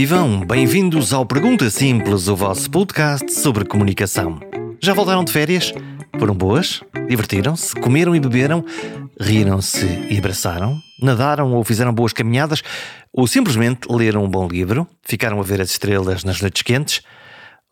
vivam, bem-vindos ao Pergunta Simples, o vosso podcast sobre comunicação. Já voltaram de férias? Foram boas? Divertiram-se? Comeram e beberam? Riram-se e abraçaram? Nadaram ou fizeram boas caminhadas? Ou simplesmente leram um bom livro? Ficaram a ver as estrelas nas noites quentes?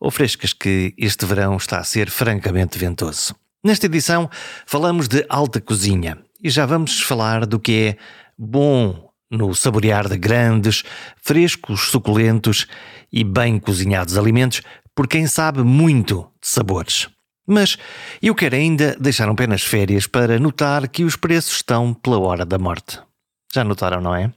Ou frescas que este verão está a ser francamente ventoso? Nesta edição falamos de alta cozinha e já vamos falar do que é bom no saborear de grandes, frescos, suculentos e bem cozinhados alimentos por quem sabe muito de sabores. Mas eu quero ainda deixar um pé nas férias para notar que os preços estão pela hora da morte. Já notaram, não é?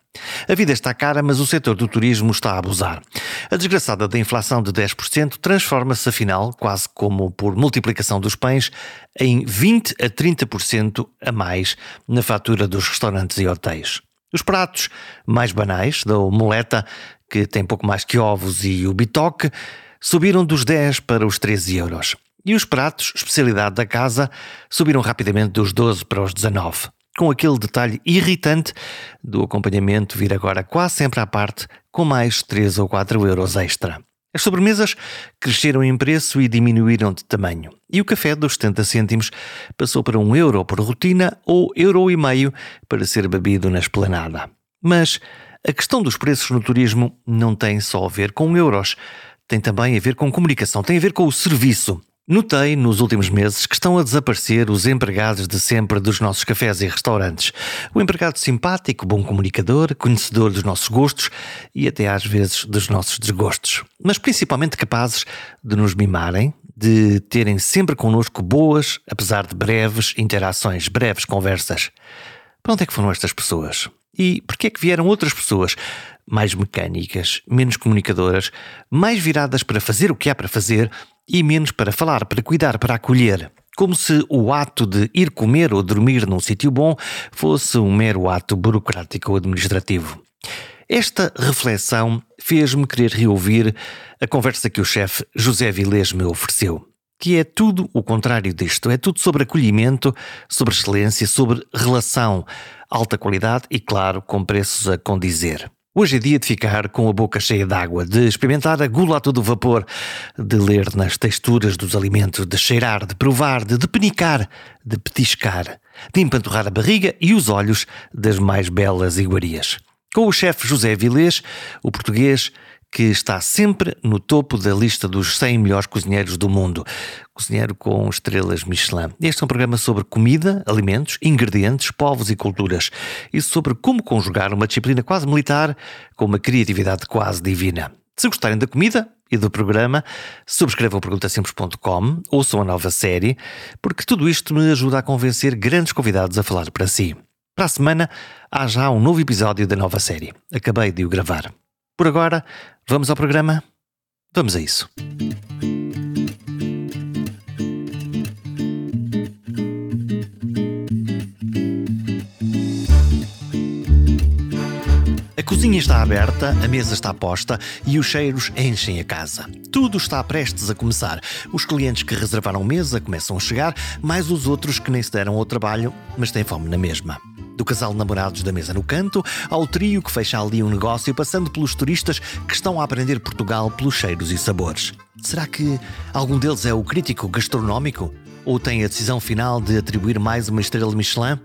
A vida está cara, mas o setor do turismo está a abusar. A desgraçada da inflação de 10% transforma-se, afinal, quase como por multiplicação dos pães, em 20 a 30% a mais na fatura dos restaurantes e hotéis. Os pratos mais banais, da omeleta, que tem pouco mais que ovos, e o bitoque, subiram dos 10 para os 13 euros. E os pratos, especialidade da casa, subiram rapidamente dos 12 para os 19, com aquele detalhe irritante do acompanhamento vir agora quase sempre à parte, com mais 3 ou 4 euros extra. As sobremesas cresceram em preço e diminuíram de tamanho. E o café dos 70 cêntimos passou para um euro por rotina ou euro e meio para ser bebido na esplanada. Mas a questão dos preços no turismo não tem só a ver com euros. Tem também a ver com comunicação, tem a ver com o serviço. Notei nos últimos meses que estão a desaparecer os empregados de sempre dos nossos cafés e restaurantes. O empregado simpático, bom comunicador, conhecedor dos nossos gostos e até às vezes dos nossos desgostos. Mas principalmente capazes de nos mimarem, de terem sempre connosco boas, apesar de breves interações, breves conversas. Para onde é que foram estas pessoas? E por que é que vieram outras pessoas mais mecânicas, menos comunicadoras, mais viradas para fazer o que há para fazer e menos para falar, para cuidar, para acolher. Como se o ato de ir comer ou dormir num sítio bom fosse um mero ato burocrático ou administrativo. Esta reflexão fez-me querer reouvir a conversa que o chefe José Vilés me ofereceu, que é tudo o contrário disto, é tudo sobre acolhimento, sobre excelência, sobre relação, alta qualidade e, claro, com preços a condizer. Hoje é dia de ficar com a boca cheia d'água, de experimentar a gula a todo vapor, de ler nas texturas dos alimentos, de cheirar, de provar, de depenicar, de petiscar, de empanturrar a barriga e os olhos das mais belas iguarias. Com o chefe José Vilés, o português que está sempre no topo da lista dos 100 melhores cozinheiros do mundo. Cozinheiro com estrelas Michelin. Este é um programa sobre comida, alimentos, ingredientes, povos e culturas. E sobre como conjugar uma disciplina quase militar com uma criatividade quase divina. Se gostarem da comida e do programa, subscrevam perguntasimples.com, ouçam a nova série, porque tudo isto me ajuda a convencer grandes convidados a falar para si. Para a semana, há já um novo episódio da nova série. Acabei de o gravar. Por agora, vamos ao programa? Vamos a isso. A cozinha está aberta, a mesa está posta e os cheiros enchem a casa. Tudo está prestes a começar. Os clientes que reservaram mesa começam a chegar, mais os outros que nem se deram ao trabalho, mas têm fome na mesma do casal de namorados da mesa no canto, ao trio que fecha ali um negócio, passando pelos turistas que estão a aprender Portugal pelos cheiros e sabores. Será que algum deles é o crítico gastronómico? Ou tem a decisão final de atribuir mais uma estrela Michelin?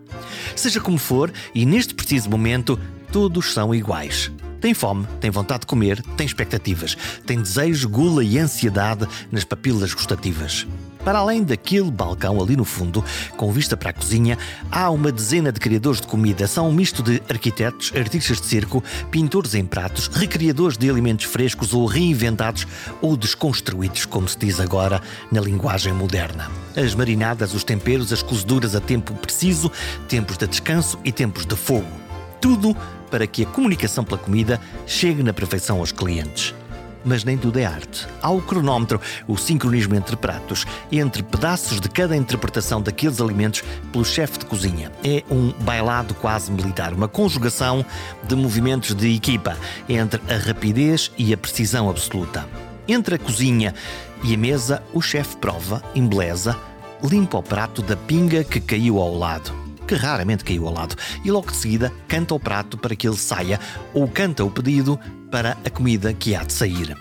Seja como for, e neste preciso momento, todos são iguais. Tem fome, tem vontade de comer, tem expectativas, tem desejo, gula e ansiedade nas papilas gustativas. Para além daquele balcão ali no fundo, com vista para a cozinha, há uma dezena de criadores de comida. São um misto de arquitetos, artistas de circo, pintores em pratos, recriadores de alimentos frescos ou reinventados ou desconstruídos, como se diz agora na linguagem moderna. As marinadas, os temperos, as cozeduras a tempo preciso, tempos de descanso e tempos de fogo. Tudo para que a comunicação pela comida chegue na perfeição aos clientes mas nem tudo é arte. Há o cronómetro, o sincronismo entre pratos, entre pedaços de cada interpretação daqueles alimentos pelo chefe de cozinha. É um bailado quase militar, uma conjugação de movimentos de equipa entre a rapidez e a precisão absoluta. Entre a cozinha e a mesa, o chefe prova, embeleza, limpa o prato da pinga que caiu ao lado que raramente caiu ao lado, e logo de seguida canta o prato para que ele saia, ou canta o pedido para a comida que há de sair.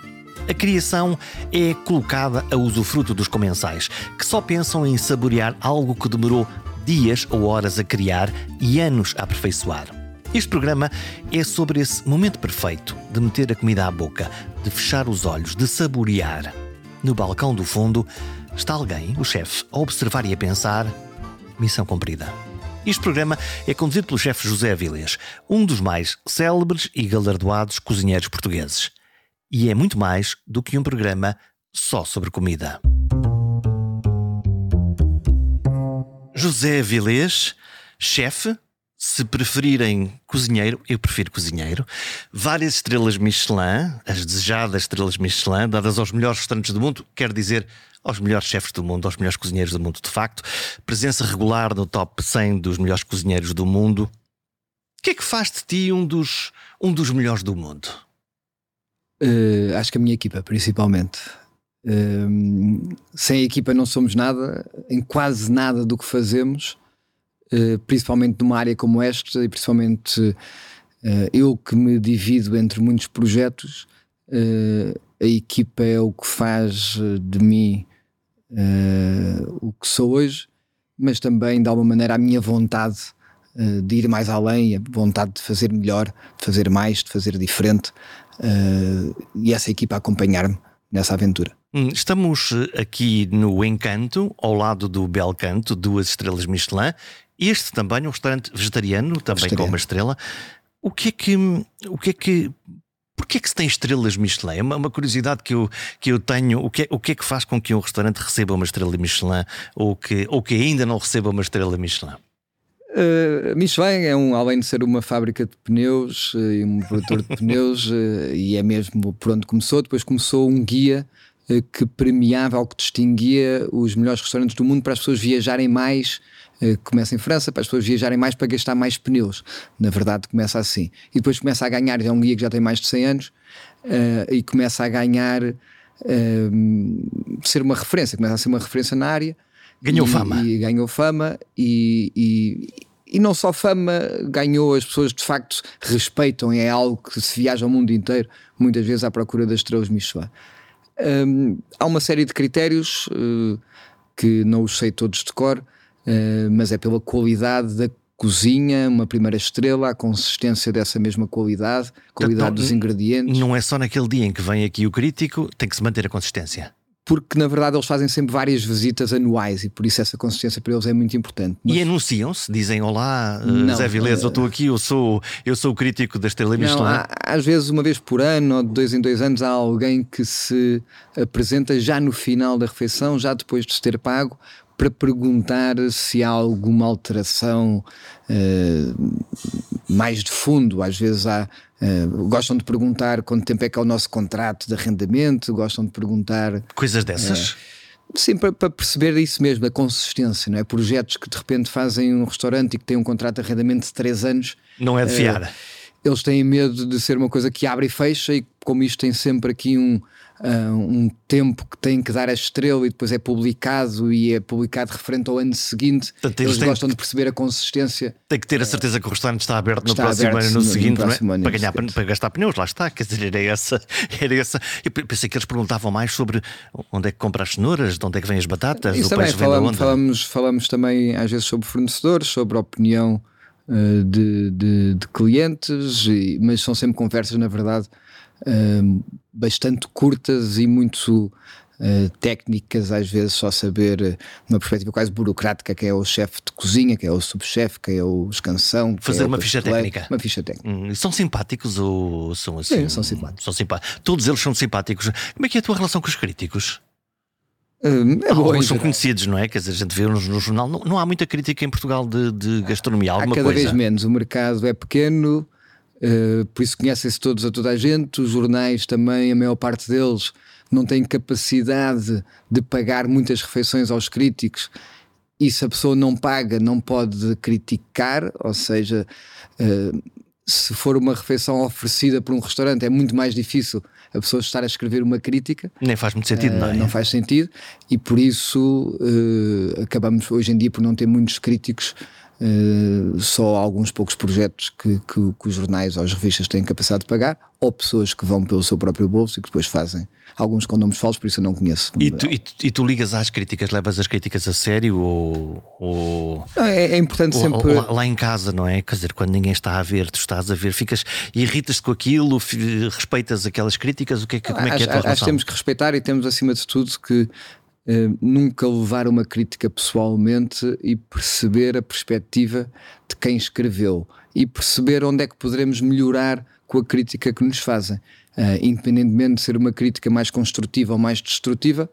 A criação é colocada a usufruto dos comensais, que só pensam em saborear algo que demorou dias ou horas a criar e anos a aperfeiçoar. Este programa é sobre esse momento perfeito de meter a comida à boca, de fechar os olhos, de saborear. No balcão do fundo está alguém, o chefe, a observar e a pensar: missão cumprida. Este programa é conduzido pelo chefe José Avilés, um dos mais célebres e galardoados cozinheiros portugueses. E é muito mais do que um programa só sobre comida. José Avilés, chefe, se preferirem cozinheiro, eu prefiro cozinheiro. Várias estrelas Michelin, as desejadas estrelas Michelin, dadas aos melhores restaurantes do mundo, quer dizer aos melhores chefes do mundo, aos melhores cozinheiros do mundo, de facto. Presença regular no top 100 dos melhores cozinheiros do mundo. O que é que faz de ti um dos, um dos melhores do mundo? Uh, acho que a minha equipa, principalmente. Uh, sem a equipa não somos nada, em quase nada do que fazemos, uh, principalmente numa área como esta, e principalmente eu que me divido entre muitos projetos, a equipa é o que faz de mim uh, o que sou hoje, mas também de alguma maneira a minha vontade uh, de ir mais além, a vontade de fazer melhor, de fazer mais, de fazer diferente uh, e essa equipa acompanhar-me nessa aventura. Hum, estamos aqui no Encanto, ao lado do Belcanto, duas estrelas Michelin. Este também é um restaurante vegetariano, também vegetariano. com uma estrela. O que é que, o que é que Porquê é que se tem estrelas Michelin? É uma, uma, curiosidade que eu, que eu tenho. O que, é, o que é que faz com que um restaurante receba uma estrela Michelin ou que, ou que ainda não receba uma estrela Michelin? Uh, Michelin é um, além de ser uma fábrica de pneus uh, e um produtor de pneus, uh, e é mesmo por onde começou. Depois começou um guia que premiava ou que distinguia os melhores restaurantes do mundo para as pessoas viajarem mais eh, começa em França, para as pessoas viajarem mais para gastar mais pneus. Na verdade, começa assim. E depois começa a ganhar, é um guia que já tem mais de 100 anos, uh, e começa a ganhar, uh, ser uma referência, começa a ser uma referência na área. Ganhou e, fama. E ganhou fama e, e, e não só fama, ganhou, as pessoas de facto respeitam, é algo que se viaja ao mundo inteiro, muitas vezes à procura das estrelas Michelin. Um, há uma série de critérios uh, que não os sei todos de cor, uh, mas é pela qualidade da cozinha, uma primeira estrela, a consistência dessa mesma qualidade, qualidade então, dos ingredientes. Não é só naquele dia em que vem aqui o crítico, tem que se manter a consistência porque na verdade eles fazem sempre várias visitas anuais e por isso essa consistência para eles é muito importante. Mas... E anunciam-se, dizem olá, eh, não, Zé Vilés, uh... eu estou aqui, eu sou, eu sou o crítico da Estrela Michelin. Não, às vezes uma vez por ano ou de dois em dois anos há alguém que se apresenta já no final da refeição, já depois de se ter pago, para perguntar se há alguma alteração uh, mais de fundo. Às vezes há, uh, gostam de perguntar quanto tempo é que é o nosso contrato de arrendamento, gostam de perguntar. Coisas dessas. Uh, Sim, para, para, perceber isso mesmo, a consistência, não é? Projetos que de repente fazem um restaurante e que têm um contrato de arrendamento de 3 anos. Não é de fiar. eles têm medo de ser uma coisa que abre e fecha, e como isto tem sempre aqui um, uh, um tempo que tem que dar a estrela e depois é publicado e é publicado referente ao ano seguinte. Portanto, eles, gostam de perceber a consistência. Tem que ter a certeza que o restaurante está aberto no próximo aberto ano, no, no seguinte, no não é? para, ganhar, para, para, gastar pneus, lá está. Quer dizer, era essa, era essa. Eu pensei que eles perguntavam mais sobre onde é que compra as cenouras, de onde é que vêm as batatas, Isso o também, falamos, falamos, falamos também às vezes sobre fornecedores, sobre a opinião. Uh, de, de, de, clientes, mas são sempre conversas, na verdade, bastante curtas e muito uh, técnicas, às vezes só saber uh, uma perspectiva quase burocrática, que é o chefe de cozinha, que é o subchefe, que é o escansão. Fazer é uma ficha técnica. Uma ficha técnica. Hum, são simpáticos ou são assim? Sim, são simpáticos. São simpáticos. Todos eles são simpáticos. Como é que é a tua relação com os críticos? Hum, é boa, são conhecidos, não é? Quer dizer, a gente vê no, no jornal, não, não, há muita crítica em Portugal de, de gastronomia. Alguma há cada coisa? vez menos. O mercado é pequeno, Uh, por isso conhecem-se todos a toda a gente, os jornais também, a maior parte deles não têm capacidade de pagar muitas refeições aos críticos e se a pessoa não paga não pode criticar, ou seja, uh, se for uma refeição oferecida por um restaurante é muito mais difícil a pessoa estar a escrever uma crítica. Nem faz muito sentido, uh, não é? Não faz sentido e por isso acabamos hoje em dia por não ter muitos críticos uh, só alguns poucos projetos que, que, que, os jornais ou as revistas têm capacidade de pagar, ou pessoas que vão pelo seu próprio bolso e que depois fazem alguns com nomes falsos, por isso eu não conheço. E tu, e tu, e tu ligas às críticas, levas as críticas a sério ou. ou não, é, é, importante ou, sempre. Ou lá, lá, em casa, não é? Quer dizer, quando ninguém está a ver, tu estás a ver, ficas irritas-te com aquilo, respeitas aquelas críticas, o que é que, como é que é a tua Acho que temos que respeitar e temos acima de tudo que Uh, nunca levar uma crítica pessoalmente e perceber a perspectiva de quem escreveu e perceber onde é que poderemos melhorar com a crítica que nos fazem. Uh, independentemente de ser uma crítica mais construtiva ou mais destrutiva,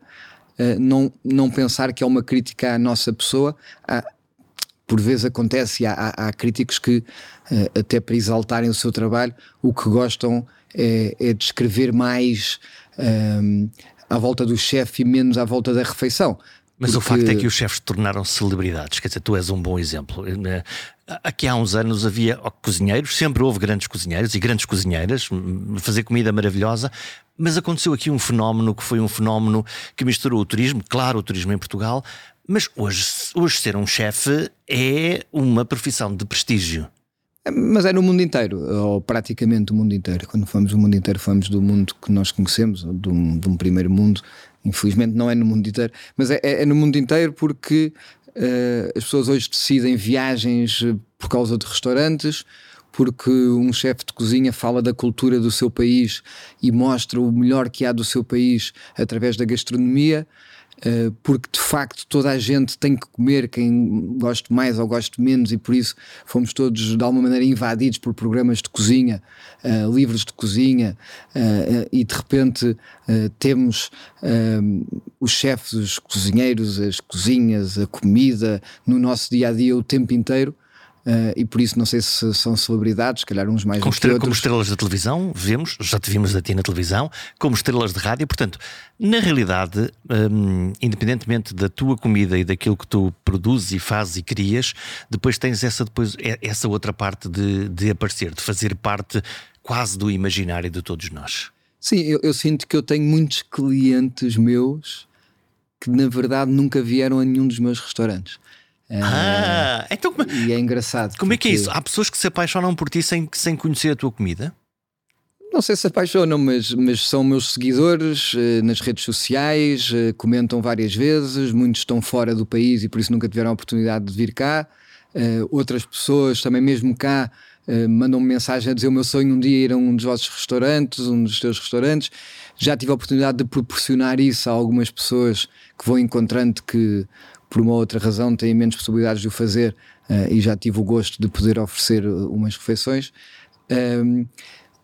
uh, não, não pensar que é uma crítica à nossa pessoa. Há, por vezes acontece, há, há, há críticos que, até para exaltarem o seu trabalho, o que gostam é, é de escrever mais à volta do chefe e menos à volta da refeição. Mas porque... o facto é que os chefes tornaram-se celebridades, quer dizer, tu és um bom exemplo. Eh, aqui há uns anos havia cozinheiros, sempre houve grandes cozinheiros e grandes cozinheiras, fazer comida maravilhosa, mas aconteceu aqui um fenómeno que foi um fenómeno que misturou o turismo, claro, o turismo em Portugal, mas hoje, hoje ser um chefe é uma profissão de prestígio. Mas é no mundo inteiro, ou praticamente o mundo inteiro. Quando fomos do mundo inteiro, fomos do mundo que nós conhecemos, de um, de um primeiro mundo. Infelizmente não é no mundo inteiro, mas é, é, é no mundo inteiro porque uh, as pessoas hoje decidem viagens eh, por causa de restaurantes, porque um chefe de cozinha fala da cultura do seu país e mostra o melhor que há do seu país através da gastronomia. Eh, porque de facto toda a gente tem que comer, quem gosta mais ou gosta menos, e por isso fomos todos de alguma maneira invadidos por programas de cozinha, uh, livros de cozinha, uh, e de repente temos os chefes, os cozinheiros, as cozinhas, a comida no nosso dia a dia o tempo inteiro. Uh, e por isso não sei se são celebridades, se calhar uns mais como, estrela, como estrelas da televisão, vemos, já te vimos a ti na televisão, como estrelas de rádio. Portanto, na realidade, um, independentemente da tua comida e daquilo que tu produzes e fazes e crias, depois tens essa, depois, essa outra parte de, de aparecer, de fazer parte quase do imaginário de todos nós. Sim, eu, eu sinto que eu tenho muitos clientes meus que na verdade nunca vieram a nenhum dos meus restaurantes. Ah, uh, então E é engraçado. Como porque... é que é isso? Há pessoas que se apaixonam por ti sem, sem conhecer a tua comida? Não sei se apaixonam, mas, mas são meus seguidores uh, nas redes sociais, uh, comentam várias vezes, muitos estão fora do país e por isso nunca tiveram a oportunidade de vir cá. Uh, outras pessoas, também mesmo cá, mandam-me mensagem a dizer o meu sonho um dia ir a um dos vossos restaurantes, um dos teus restaurantes. Já tive a oportunidade de proporcionar isso a algumas pessoas que vou encontrando que por uma outra razão têm menos possibilidades de o fazer uh, e já tive o gosto de poder oferecer umas refeições. Um,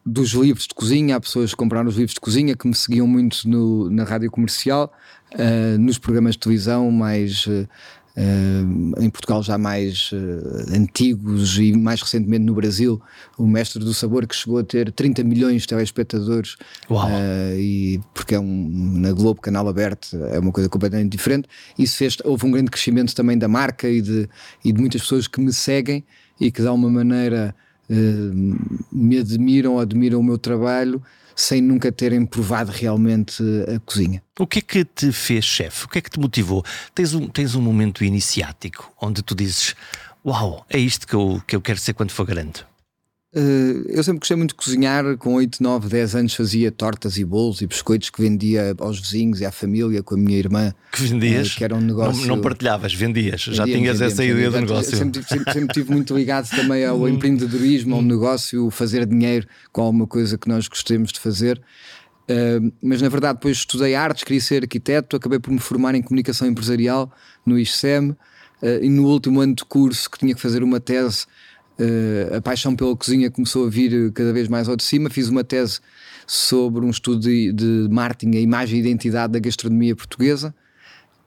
dos livros de cozinha, há pessoas que compraram os livros de cozinha que me seguiam muito no, na rádio comercial, uh, nos programas de televisão mais uh, uh, em Portugal já mais uh, antigos e mais recentemente no Brasil, o Mestre do Sabor, que chegou a ter 30 milhões de telespectadores, uh, e porque é um na Globo, canal aberto, é uma coisa completamente diferente. Isso fez, houve um grande crescimento também da marca e de, e de muitas pessoas que me seguem e que de alguma maneira me admiram, admiram o meu trabalho sem nunca terem provado realmente a cozinha. O que é que te fez chefe? O que é que te motivou? Tens um, tens um momento iniciático onde tu dizes: Uau, é isto que eu, que eu quero ser quando for grande? Uh, eu sempre gostei muito de cozinhar, com 8, 9, 10 anos fazia tortas e bolos e biscoitos que vendia aos vizinhos e à família com a minha irmã. Que vendias? Uh, que era um negócio. Não, não partilhavas, vendias. Já tinhas essa ideia do negócio. Sempre, sempre, sempre estive muito ligado também ao hum. empreendedorismo, ao hum. negócio, fazer dinheiro com alguma coisa que nós gostemos de fazer. Uh, mas na verdade, depois estudei artes, queria ser arquiteto, acabei por me formar em comunicação empresarial no ISEM. e no último ano de curso, que tinha que fazer uma tese Uh, a paixão pela cozinha começou a vir cada vez mais ao de cima. Fiz uma tese sobre um estudo de, de marketing, a imagem e identidade da gastronomia portuguesa,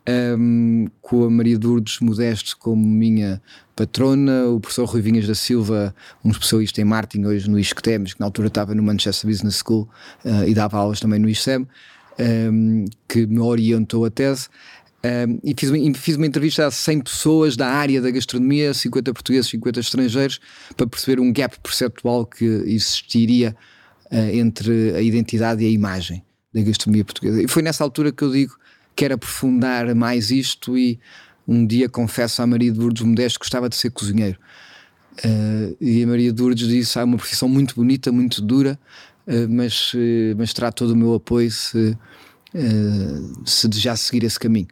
um, ehm, com a Maria Lourdes Modesto como minha patrona, o professor Rui Vinhas da Silva, um especialista em marketing hoje no ISCTEMS, que na altura estava no Manchester Business School uh, e dava aulas também no ISEM, um, ehm, que me orientou a tese. E fiz, fiz uma entrevista a 100 pessoas da área da gastronomia, 50 portugueses, 50 estrangeiros, para perceber um gap perceptual que existiria uh, entre a identidade e a imagem da gastronomia portuguesa. E foi nessa altura que eu digo quero aprofundar mais isto e um dia confesso à Maria de Lourdes Modesto que gostava de ser cozinheiro. Uh, e a Maria de Lourdes disse: há ah, uma profissão muito bonita, muito dura, uh, mas, mas terá todo o meu apoio se, se desejar seguir esse caminho.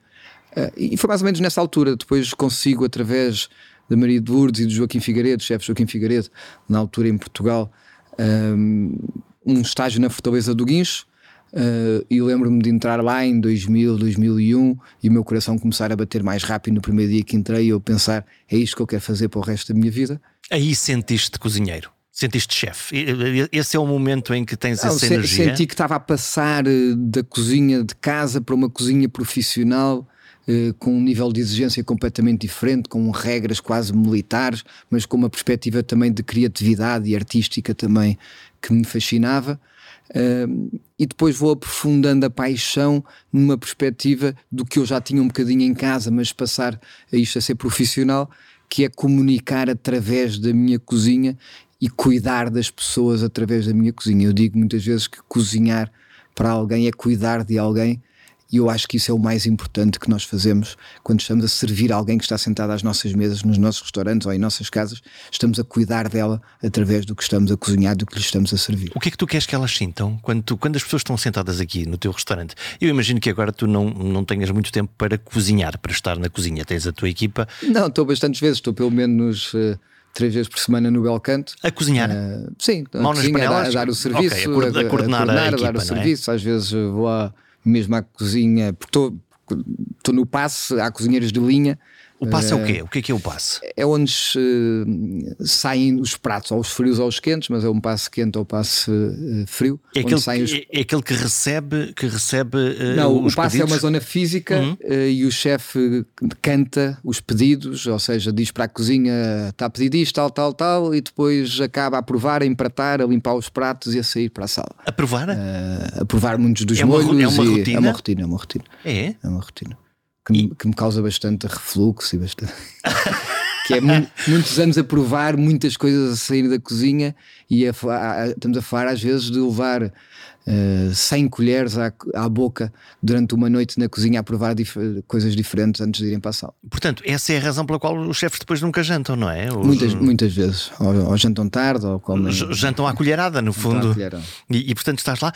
E foi mais ou menos nessa altura. Depois consigo, através da Maria de Lourdes e do Joaquim Figueiredo, chefe Joaquim Figueiredo, na altura em Portugal, um estágio na Fortaleza do Guincho. Uh, e lembro-me de entrar lá em 2000, 2001 e o meu coração começar a bater mais rápido no primeiro dia que entrei e eu pensar é isto que eu quero fazer para o resto da minha vida. Aí sentiste cozinheiro? Sentiste chefe? Esse é o momento em que tens Não, essa se, energia? Senti que estava a passar eh, da cozinha de casa para uma cozinha profissional com um nível de exigência completamente diferente, com regras quase militares, mas com uma perspectiva também de criatividade e artística também que me fascinava. Uh, e depois vou aprofundando a paixão numa perspectiva do que eu já tinha um bocadinho em casa, mas passar a isto a ser profissional, que é comunicar através da minha cozinha e cuidar das pessoas através da minha cozinha. Eu digo muitas vezes que cozinhar para alguém é cuidar de alguém e eu acho que isso é o mais importante que nós fazemos quando estamos a servir alguém que está sentado às nossas mesas, nos nossos restaurantes ou em nossas casas. Estamos a cuidar dela através do que estamos a cozinhar, do que lhe estamos a servir. O que é que tu queres que elas sintam quando, tu, quando as pessoas estão sentadas aqui no teu restaurante? Eu imagino que agora tu não, não tenhas muito tempo para cozinhar, para estar na cozinha. Tens a tua equipa. Não, estou bastantes vezes, estou pelo menos. Uh, três vezes por semana no Belcanto. A cozinhar? Uh, sim, a, cozinha, a, dar, o serviço, okay, a, coordenar, a, coordenar, a, equipa, dar o é? serviço. É? Às vezes vou a mesmo à cozinha, porque estou no passe, há cozinheiros de linha o passe é o quê? O que é que é o passe? É onde uh, saem os pratos, ou os frios ou os quentes, mas é um passe quente ou passe uh, frio. É aquele, os... é, é, aquele que recebe, que recebe uh, Não, o passe pedidos? é uma zona física uhum. e o chefe canta os pedidos, ou seja, diz para a cozinha está a pedir isto, tal, tal, tal, e depois acaba a provar, a empratar, a limpar os pratos e a sair para a sala. A provar? a provar muitos dos é molhos. Uma, é uma rotina? É uma rotina, é uma rotina. É? É uma rotina que, me, que me causa bastante refluxo e bastante. que é mu muitos anos a provar muitas coisas a sair da cozinha e a, a, estamos a falar às vezes de levar uh, eh, 100 colheres à, à, boca durante uma noite na cozinha a provar dif coisas diferentes antes de irem para a sala. Portanto, essa é a razão pela qual os chefes depois nunca jantam, não é? Os... Muitas, muitas vezes. Ou, ou, jantam tarde ou comem. Jantam à colherada, no fundo. E, e portanto estás lá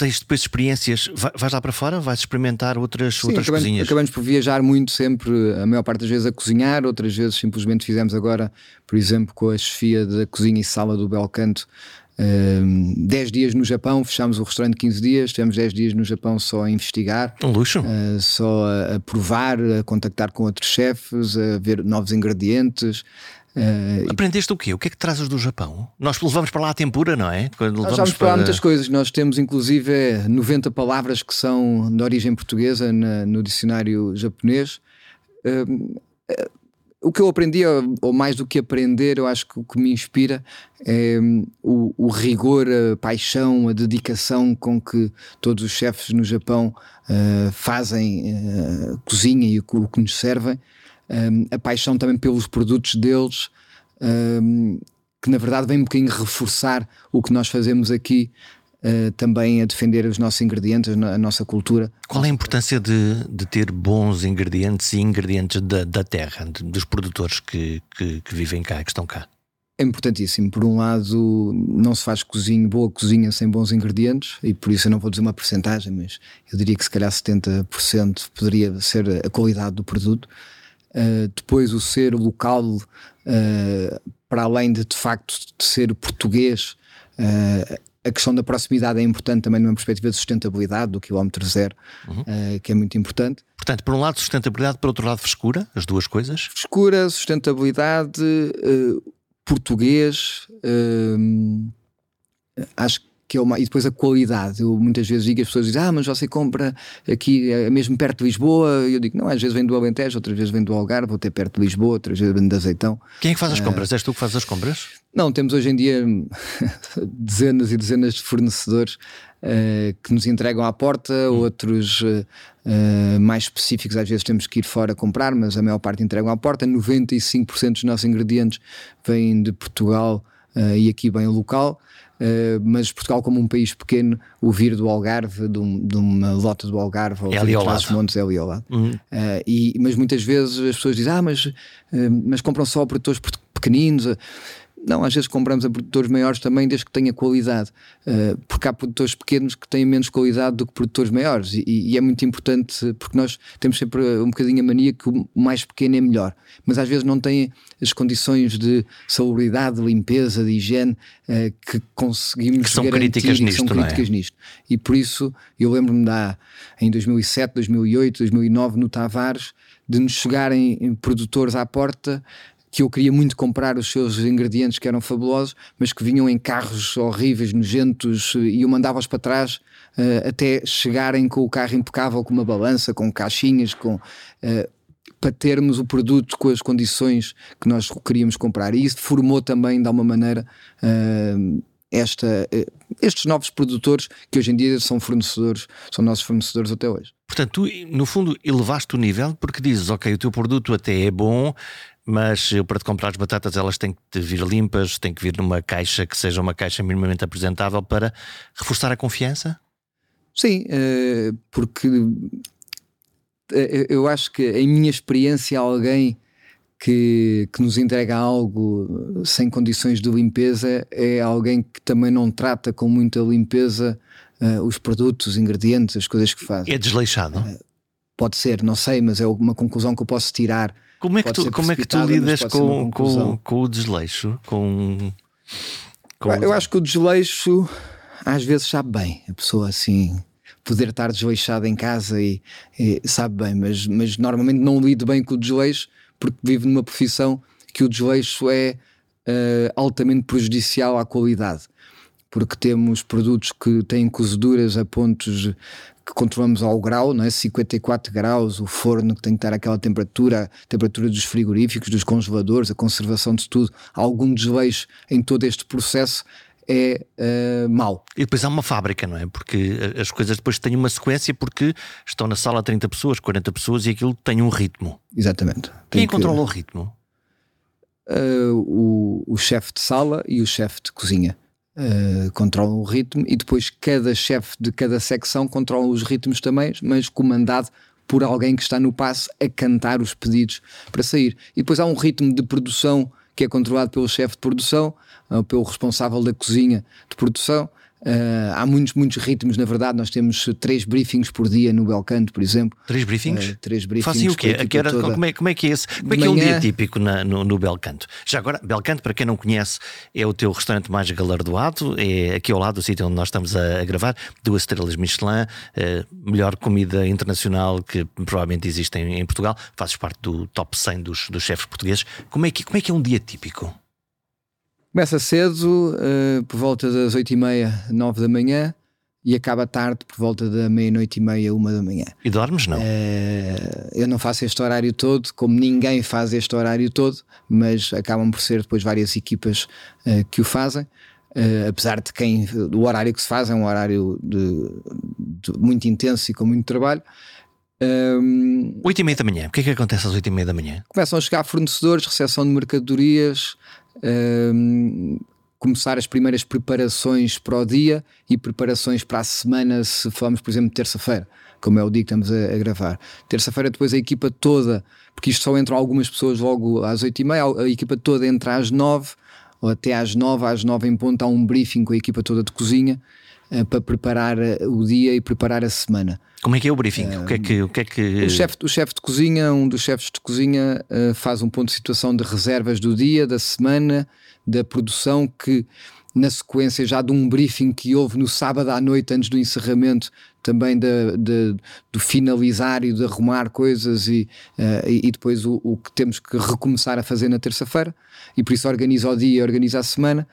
tens depois experiências, vais lá para fora, vais experimentar outras, Sim, outras acabamos, cozinhas? Acabamos por viajar muito sempre, a maior parte das vezes a cozinhar, outras vezes simplesmente fizemos agora, por exemplo, com a chefia da cozinha e sala do Belcanto, um, 10 dias no Japão, fechámos o restaurante 15 dias, tivemos 10 dias no Japão só a investigar. Um luxo. Uh, só a, a, provar, a contactar com outros chefes, a ver novos ingredientes. Uh, Aprendeste o quê? O que é que trazes do Japão? Nós levamos para lá a tempura, não é? Quando nós levamos para lá muitas coisas. Nós temos inclusive 90 palavras que são de origem portuguesa na, no dicionário japonês. Uh, uh, o que eu aprendi, ou mais do que aprender, eu acho que o que me inspira é um, o, o, rigor, a paixão, a dedicação com que todos os chefes no Japão fazem cozinha e o, o que nos servem um, a paixão também pelos produtos deles, um, que na verdade vem um bocadinho reforçar o que nós fazemos aqui. Uh, também a defender os nossos ingredientes, a nossa cultura. Qual é a importância de, de ter bons ingredientes e ingredientes da, da terra, de, dos produtores que, que, que, vivem cá, que estão cá? É importantíssimo. Por um lado, não se faz cozinha, boa cozinha sem bons ingredientes, e por isso eu não vou dizer uma porcentagem, mas eu diria que se calhar 70% poderia ser a qualidade do produto. Uh, depois o ser local, uh, para além de de facto de ser português, uh, a questão da proximidade é importante também numa perspectiva de sustentabilidade do quilómetro zero, uhum. que é muito importante. Portanto, por um lado sustentabilidade, por outro lado frescura, as duas coisas? Frescura, sustentabilidade, português, acho que que é uma, e depois a qualidade. Eu muitas vezes digo, as pessoas dizem, ah, mas você compra aqui é mesmo perto de Lisboa. E eu digo, não, às vezes vem do Alentejo, outras vezes vem do Algarve, vou ter perto de Lisboa, outras vezes vem de Azeitão. Quem é que faz as compras? Uh, És tu que fazes as compras? Não, temos hoje em dia dezenas e dezenas de fornecedores uh, que nos entregam à porta, hum. outros uh, mais específicos, às vezes temos que ir fora comprar, mas a maior parte entregam à porta. 95% dos nossos ingredientes vêm de Portugal e aqui bem local. Uh, mas Portugal, como um país pequeno, o vir do Algarve, de, um, de uma lota do Algarve, é ali. Montes, é ali ao lado. Uhum. Uh, e, mas muitas vezes as pessoas dizem, ah, mas, uh, mas compram só produtores pequeninos. Não, às vezes compramos a produtores maiores também, desde que tenha qualidade, uh, porque há produtores pequenos que têm menos qualidade do que produtores maiores, e, e, é muito importante, porque nós temos sempre um bocadinho a mania que o mais pequeno é melhor, mas às vezes não têm as condições de salubridade, de limpeza, de higiene uh, que conseguimos que são garantir, críticas que nisto, são críticas é? nisto. E por isso eu lembro-me da em 2007, 2008, 2009 no Tavares de nos chegarem produtores à porta que eu queria muito comprar os seus ingredientes que eram fabulosos, mas que vinham em carros horríveis, nojentos, e eu mandava-os para trás uh, até chegarem com o carro impecável, com uma balança, com caixinhas, com. Uh, para termos o produto com as condições que nós queríamos comprar. E isso formou também, de alguma maneira, uh, esta, estes novos produtores que hoje em dia são fornecedores, são nossos fornecedores até hoje. Portanto, tu, no fundo, elevaste o nível porque dizes, ok, o teu produto até é bom, mas eu para te comprar as batatas elas têm que vir limpas, têm que vir numa caixa que seja uma caixa minimamente apresentável para reforçar a confiança? Sim, eh, porque eh, eu acho que em minha experiência alguém que, que nos entrega algo sem condições de limpeza é alguém que também não trata com muita limpeza uh, os produtos, os ingredientes, as coisas que faz. É desleixado? pode ser, não sei, mas é uma conclusão que eu posso tirar como é que tu, como é que tu lidas com, com, com o desleixo? Com, com eu acho que o desleixo às vezes sabe bem. A pessoa assim poder estar desleixada em casa e, e, sabe bem, mas, mas normalmente não lido bem com o desleixo porque vivo numa profissão que o desleixo é uh, altamente prejudicial à qualidade. Porque temos produtos que têm cozeduras a pontos que controlamos ao grau, não é? 54 graus, o forno que tem que estar àquela temperatura, a temperatura dos frigoríficos, dos congeladores, a conservação de tudo, algum desleixo em todo este processo é uh, mau. E depois há uma fábrica, não é? Porque as coisas depois têm uma sequência porque estão na sala 30 pessoas, 40 pessoas e aquilo tem um ritmo. Exatamente. Quem que... controla o ritmo? Uh, o, o chefe de sala e o chefe de cozinha uh, controlam o ritmo e depois cada chefe de cada secção controla os ritmos também, mas comandado por alguém que está no passo a cantar os pedidos para sair. E depois há um ritmo de produção que é controlado pelo chefe de produção, pelo responsável da cozinha de produção, Uh, há muitos, muitos ritmos, na verdade. Nós temos três briefings por dia no Belcanto, por exemplo. Três briefings? Uh, três briefings. Fazem o quê? Que era, como, é, como é que é esse? Como é que é um dia típico na, no, no Belcanto? Já agora, Belcanto, para quem não conhece, é o teu restaurante mais galardoado, é aqui ao lado do sítio onde nós estamos a, a gravar, duas estrelas Michelin, uh, melhor comida internacional que provavelmente existe em, em, Portugal. Fazes parte do top 100 dos, dos chefes portugueses. Como é, que, como é que é um dia típico? Começa cedo, uh, por volta das 8 e meia, 9 da manhã, e acaba tarde, por volta da meia-noite e meia, uma da manhã. E dormes, não? Uh, eu não faço este horário todo, como ninguém faz este horário todo, mas acabam por ser depois várias equipas uh, que o fazem. Uh, apesar de quem o horário que se faz é um horário de, de muito intenso e com muito trabalho. Um, 8 e meia da manhã, o que é que acontece às 8 e meia da manhã? Começam a chegar fornecedores, recepção de mercadorias, um, começar as primeiras preparações para o dia e preparações para a semana, se falamos, por exemplo, terça-feira, como é o dia que estamos a, a gravar. Terça-feira, depois a equipa toda, porque isto só entram algumas pessoas logo às oito e meia, a equipa toda entra às nove, ou até às nove, às nove em ponto, há um briefing com a equipa toda de cozinha para preparar eh, o dia e preparar a semana. Como é que é o briefing? Uh, o que é que. O, que, é que... o chefe o de cozinha, um dos chefes de cozinha, faz um ponto de situação de reservas do dia, da semana, da produção, que na sequência já de um briefing que houve no sábado à noite, antes do encerramento, também de, de, do finalizar e de arrumar coisas e, uh, e, depois o, o, que temos que recomeçar a fazer na terça-feira, e por isso organiza o dia e organiza a semana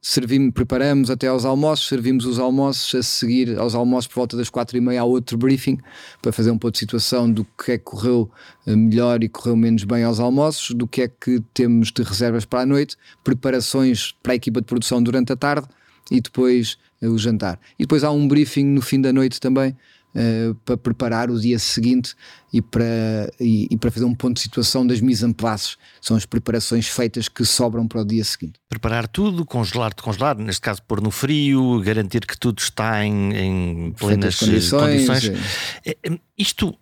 servimos, preparamos até aos almoços, servimos os almoços, a seguir aos almoços por volta das quatro e meia há outro briefing para fazer um pouco de situação do que é que correu eh, melhor e correu menos bem aos almoços, do que é que temos de reservas para a noite, preparações para a equipa de produção durante a tarde e depois uh, o jantar. E depois há um briefing no fim da noite também uh, para preparar o dia seguinte e para, e, e, para fazer um ponto de situação das mise en place. São as preparações feitas que sobram para o dia seguinte. Preparar tudo, congelar de congelar, neste caso pôr no frio, garantir que tudo está em, em plenas condições. condições. É. É, isto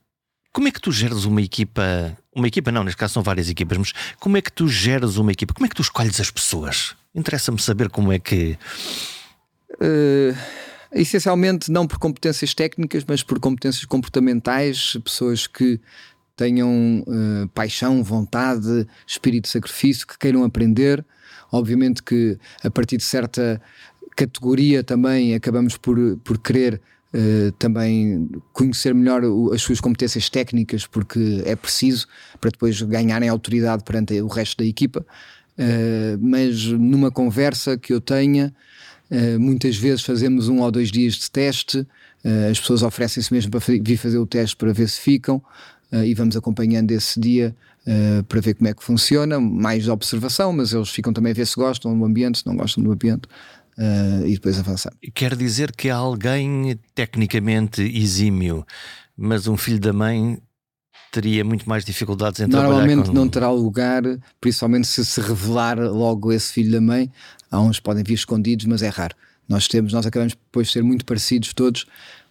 como é que tu geres uma equipa? Uma equipa não, neste caso são várias equipas, mas como é que tu geres uma equipa? Como é que tu escolhes as pessoas? Interessa-me saber como é que. Uh, essencialmente não por competências técnicas, mas por competências comportamentais, pessoas que tenham uh, paixão, vontade, espírito de sacrifício, que queiram aprender. Obviamente que a partir de certa categoria também acabamos por, por querer Uh, também conhecer melhor as suas competências técnicas, porque é preciso para depois ganharem autoridade perante o resto da equipa. Uh, mas numa conversa que eu tenha, uh, muitas vezes fazemos um ou dois dias de teste, as pessoas oferecem-se mesmo para vir fazer o teste para ver se ficam e vamos acompanhando esse dia. para ver como é que funciona, mais observação, mas eles ficam também a ver se gostam do ambiente, se não gostam do ambiente uh, e depois avançar. Quer dizer que há alguém tecnicamente exímio, mas um filho da mãe teria muito mais dificuldades em trabalhar Normalmente com... não terá lugar, principalmente se se revelar logo esse filho da mãe. Há uns que podem vir escondidos, mas é raro. Nós temos, nós acabamos depois de ser muito parecidos todos,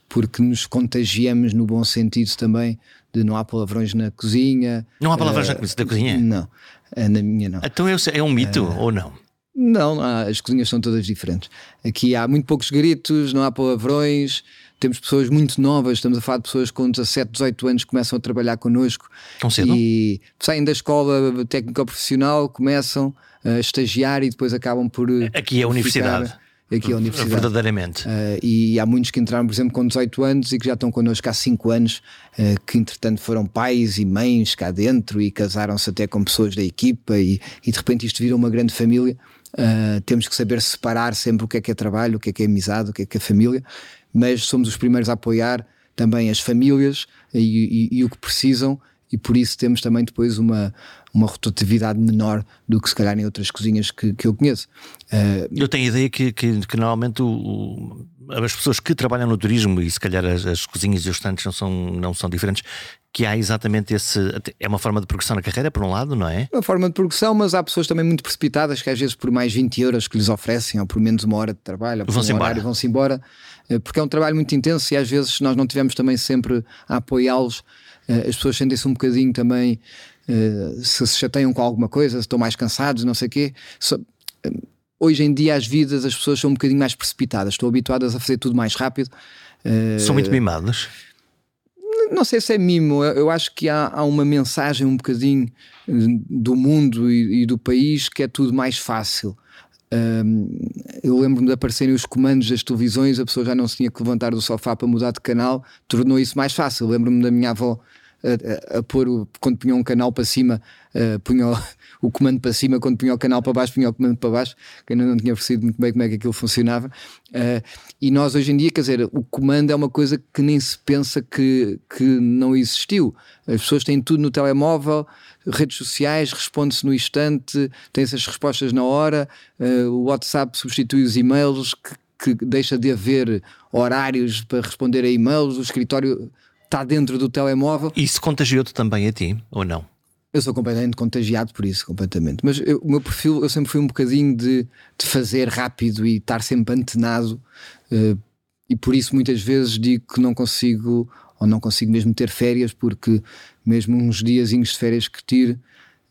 porque nos contagiamos no bom sentido também de não há palavrões na cozinha. Não há palavrões uh, na cozinha? Não, eh, na minha não. Então é, é um mito uh, ou não? Não, as cozinhas são todas diferentes. Aqui há muito poucos gritos, não há palavrões, temos pessoas muito novas, estamos a falar de pessoas com 17, 18 anos que começam a trabalhar connosco. Tão cedo? E saem da escola técnico-profissional, começam a estagiar e depois acabam por. Aqui é a universidade. Aqui é a universidade. Verdadeiramente. Uh, e há muitos que entraram, por exemplo, com 18 anos e que já estão connosco há 5 anos, uh, que entretanto foram pais e mães cá dentro e casaram-se até com pessoas da equipa e, e de repente isto vira uma grande família. Uh, temos que saber separar sempre o que é que é trabalho, o que é que é amizade, o que é que é família, mas somos os primeiros a apoiar também as famílias e, e, e o que precisam, e por isso temos também depois uma, uma rotatividade menor do que se calhar em outras cozinhas que, que eu conheço. Uh, eu tenho a ideia que, que, que normalmente o, o, as pessoas que trabalham no turismo, e se calhar as, as cozinhas e os estantes não são, não são diferentes, que há exatamente esse. É uma forma de progressão na carreira, por um lado, não é? Uma forma de progressão, mas há pessoas também muito precipitadas que às vezes por mais 20 euros que lhes oferecem, ou por menos uma hora de trabalho, ou vão-se um embora. vão-se embora, eh, porque é um trabalho muito intenso e às vezes nós não tivemos também sempre a apoiá-los, eh, as pessoas sentem-se um bocadinho também. Eh, se se chateiam com alguma coisa, se estão mais cansados, não sei o quê. Hoje em dia, as vidas, as pessoas são um bocadinho mais precipitadas, estão habituadas a fazer tudo mais rápido. São muito mimadas não sei se é mimo, eu acho que há, há uma mensagem um bocadinho eh, do mundo e, e do país que é tudo mais fácil. Um, eu lembro-me de aparecerem os comandos das televisões, a pessoa já não se tinha que levantar do sofá para mudar de canal, tornou isso mais fácil. Lembro-me da minha avó a, a, a pôr, o, quando punha um canal para cima, uh, punha o, comando para cima, quando punha o canal para baixo, punha o comando para baixo, que ainda não tinha percebido muito bem como é que aquilo funcionava. Uh, e nós hoje em dia, quer dizer, o comando é uma coisa que nem se pensa que, que não existiu. As pessoas têm tudo no telemóvel, redes sociais, responde-se no instante, tem essas respostas na hora, uh, o WhatsApp substitui os e-mails, que, que deixa de haver horários para responder a e-mails, o escritório está dentro do telemóvel. Isso contagiou-te também a ti, ou não? Eu sou completamente contagiado por isso, completamente. Mas eu, o meu perfil, eu sempre fui um bocadinho de, de fazer rápido e estar sempre antenado, uh, e por isso muitas vezes digo que não consigo, ou não consigo mesmo ter férias, porque mesmo uns diazinhos de férias que tiro,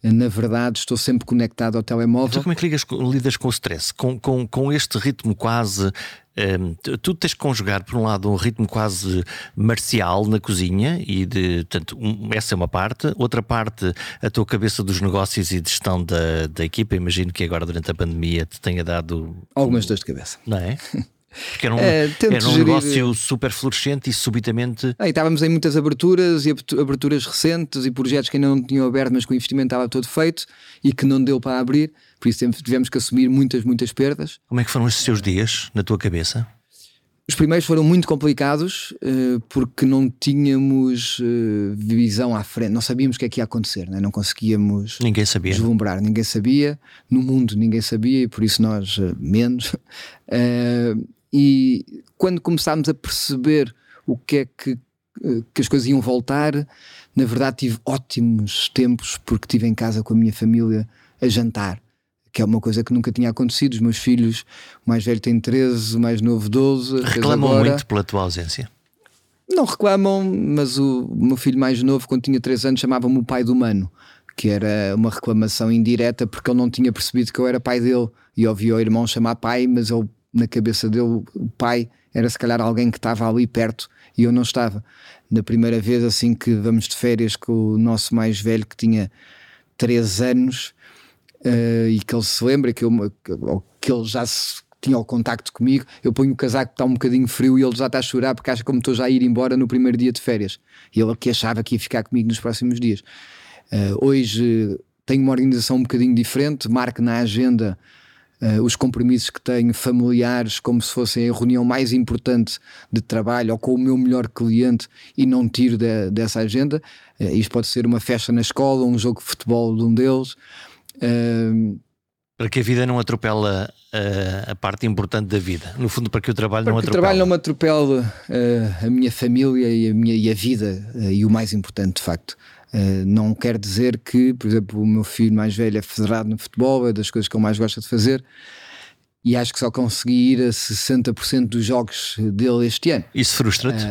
na verdade, estou sempre conectado ao telemóvel. Então, como é que ligas, lidas com o stress? Com, com, com este ritmo quase. Um, tu tens que conjugar, por um lado, um ritmo quase marcial na cozinha, e de, portanto, um, essa é uma parte. Outra parte, a tua cabeça dos negócios e de gestão da, da equipa. Imagino que agora, durante a pandemia, te tenha dado. Algumas dores de cabeça. Não é? Porque era um, é, era um gerir... negócio super florescente e subitamente. Ah, e estávamos em muitas aberturas e aberturas recentes e projetos que ainda não tinham aberto, mas que o investimento estava todo feito e que não deu para abrir, por isso tivemos que assumir muitas, muitas perdas. Como é que foram esses seus dias na tua cabeça? Os primeiros foram muito complicados uh, porque não tínhamos uh, visão à frente, não sabíamos o que é que ia acontecer, né? não conseguíamos ninguém sabia. deslumbrar, ninguém sabia, no mundo ninguém sabia e por isso nós menos. E quando começámos a perceber o que é que, que as coisas iam voltar. Na verdade, tive ótimos tempos porque estive em casa com a minha família a jantar que é uma coisa que nunca tinha acontecido. Os meus filhos, o mais velho tem 13, o mais novo 12. Reclamam agora... muito pela tua ausência? Não reclamam, mas o meu filho mais novo, quando tinha 3 anos, chamava-me o pai do mano, que era uma reclamação indireta porque ele não tinha percebido que eu era pai dele e ouvia o irmão chamar pai, mas ele, na cabeça dele, o pai era se calhar alguém que estava ali perto e eu não estava. Na primeira vez, assim que vamos de férias com o nosso mais velho, que tinha 3 anos, uh, e que ele se lembra que, eu, que ele já se, tinha o contacto comigo, eu ponho o casaco que está um bocadinho frio e ele já está a chorar porque acha como estou já a ir embora no primeiro dia de férias. E ele que achava que ia ficar comigo nos próximos dias. Uh, hoje tenho uma organização um bocadinho diferente, marco na agenda uh, os compromissos que tenho familiares como se fossem a reunião mais importante de trabalho ou com o meu melhor cliente e não tiro de, dessa agenda. Uh, isto pode ser uma festa na escola, um jogo de futebol de um deles. Uh, para que a vida não atropela uh, a parte importante da vida. No fundo, para que o trabalho para não atropele. o trabalho não me atropele uh, a minha família e a, minha, e a vida, uh, e o mais importante, de facto. Não quer dizer que, por exemplo, o meu filho mais velho é federado no futebol, é das coisas que ele mais gosta de fazer, e acho que só consegui ir a 60% dos jogos dele este ano. Isso frustra-te?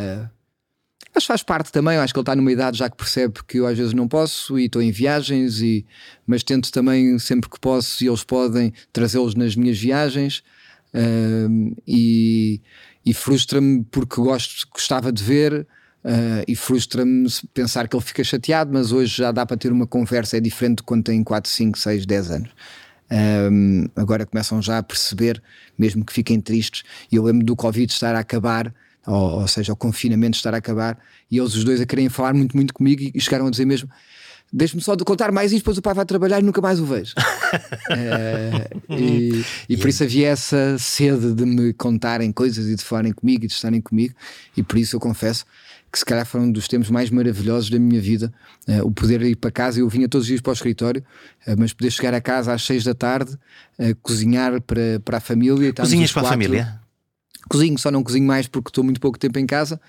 Mas faz parte também, eu acho que ele está numa idade já que percebe que eu às vezes não posso e estou em viagens, e, mas tento também, sempre que posso, e eles podem, trazê-los nas minhas viagens. Uh, e, e frustra-me porque gosto, gostava de ver. Uh, e frustra-me pensar que ele fica chateado, mas hoje já dá para ter uma conversa, é diferente de quando tem 4, 5, 6, 10 anos. Um, agora começam já a perceber, mesmo que fiquem tristes. E eu lembro do Covid estar a acabar ou, ou seja, o confinamento estar a acabar, e eles os dois a querem falar muito, muito comigo e, e chegaram a dizer mesmo: deixe-me só de contar mais isto, depois o pai vai trabalhar e nunca mais o vejo. é, e, e por isso havia essa sede de me contarem coisas e de falarem comigo e de estarem comigo, e por isso eu confesso que se calhar foram um dos tempos mais maravilhosos da minha vida, uh, o poder ir para casa, eu vinha todos os dias para o escritório, uh, mas poder chegar a casa às seis da tarde, uh, cozinhar para, para a família. Cozinhas para a família? Cozinho, só não cozinho mais porque estou muito pouco tempo em casa,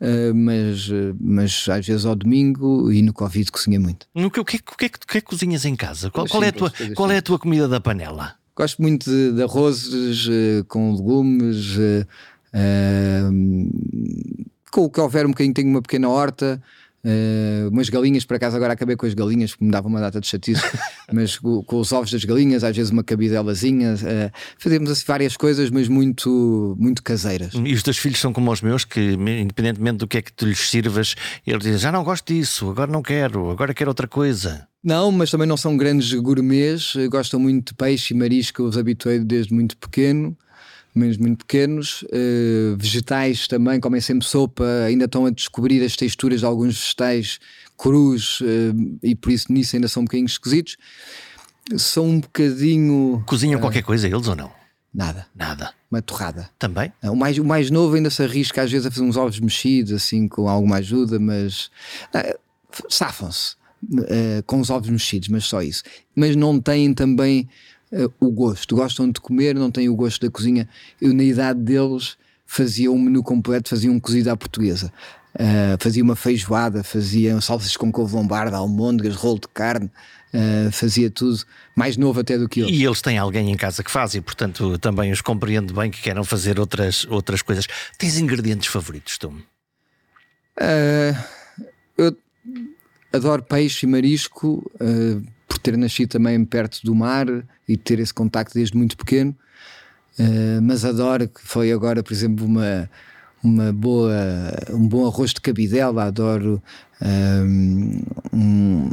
uh, mas, uh, mas às vezes ao domingo e no Covid cozinha muito. O que, o que, o que, é que, que, é que cozinhas em casa? Qual, qual, é a tua, qual é a tua comida da panela? Gosto muito de, de arrozes uh, com legumes, com o que houver um bocadinho, tenho uma pequena horta. Uh, umas galinhas, por acaso agora acabei com as galinhas porque me dava uma data de chatice, mas com, com, os ovos das galinhas, às vezes uma cabidelazinha, uh, fazemos assim várias coisas, mas muito, muito caseiras. E os teus filhos são como os meus, que independentemente do que é que tu lhes sirvas, eles dizem já não gosto disso, agora não quero, agora quero outra coisa. Não, mas também não são grandes gourmets, gostam muito de peixe e marisco, eu os habituei desde muito pequeno menos muito pequenos. Uh, vegetais também, comem sempre sopa, ainda estão a descobrir as texturas de alguns vegetais crus uh, e por isso nisso ainda são um bocadinho esquisitos. São um bocadinho. Cozinham uh, qualquer coisa eles ou não? Nada. Nada. Uma torrada. Também? O mais, o mais novo ainda se arrisca às vezes a fazer uns ovos mexidos, assim, com alguma ajuda, mas. Safam-se. com os ovos mexidos, mas só isso. Mas não têm também uh, o gosto. Gostam de comer, não têm o gosto da cozinha. Eu, na idade deles, fazia um menu completo, fazia um cozido à portuguesa. Uh, fazia uma feijoada, fazia salsas com couve lombarda, almôndegas, rolo de carne, uh, fazia tudo, mais novo até do que eles. E eles têm alguém em casa que faz e, portanto, também os compreendo bem que queiram fazer outras, outras coisas. Tens ingredientes favoritos, Tom? Uh, eu adoro peixe e marisco, por ter nascido também perto do mar e ter esse contacto desde muito pequeno. Uh, mas adoro que foi agora, por exemplo, uma, uma boa, um bom arroz de cabidela, adoro um, um,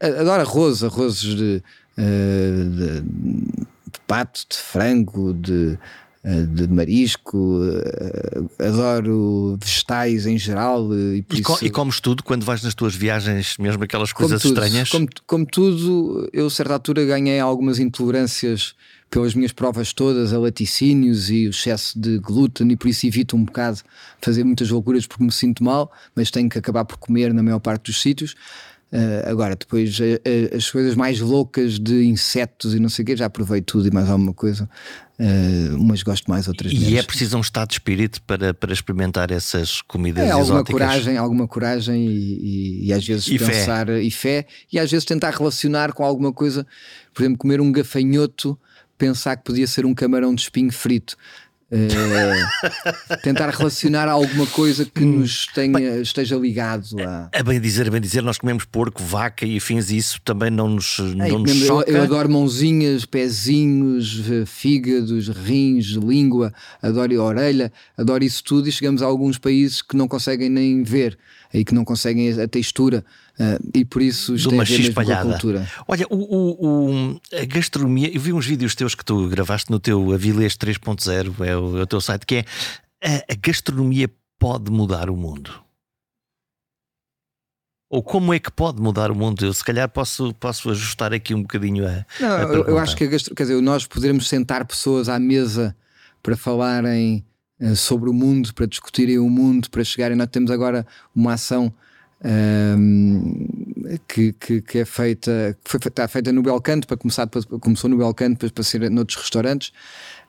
adoro arroz, arrozes de, uh, de, de, pato, de frango, de, de marisco, adoro vegetais em geral. E, e, isso... e, comes tudo quando vais nas tuas viagens, mesmo aquelas coisas como estranhas? Como, como tudo, eu a certa altura ganhei algumas intolerâncias pelas minhas provas todas a laticínios e o excesso de glúten e por isso evito um bocado fazer muitas loucuras porque me sinto mal, mas tenho que acabar por comer na maior parte dos sítios. Uh, agora, depois as coisas mais loucas de insetos e não sei o quê, já provei tudo e mais alguma coisa. Uh, umas gosto mais, outras e menos. E é preciso um estado de espírito para, para experimentar essas comidas é, alguma exóticas. coragem, alguma coragem e, e, e às vezes e pensar fé. e fé e às vezes tentar relacionar com alguma coisa, por exemplo, comer um gafanhoto, pensar que podia ser um camarão de espinho frito. Uh, tentar relacionar alguma coisa que hum. nos tenha, bem, esteja ligado a. A bem dizer, a bem dizer, nós comemos porco, vaca e afins, e isso também não nos, não nos choca. Eu, eu, adoro mãozinhas, pezinhos, fígados, rins, língua, adoro a orelha, adoro isso tudo. E chegamos a alguns países que não conseguem nem ver e que não conseguem a textura. Uh, e por isso de uma espalhada. Olha, o, o, o, a gastronomia, eu vi uns vídeos teus que tu gravaste no teu Avilés 3.0, é o, é o teu site, que é a, a gastronomia pode mudar o mundo. Ou como é que pode mudar o mundo? Eu se calhar posso, posso ajustar aqui um bocadinho a. Não, a eu, acho que a gastro... quer dizer, nós podermos sentar pessoas à mesa para falarem uh, sobre o mundo, para discutirem o mundo, para chegarem. Nós temos agora uma ação um, que, que, que, é feita, que foi, está feita no Belcanto, para começar, começou no Belcanto, depois para ser noutros restaurantes,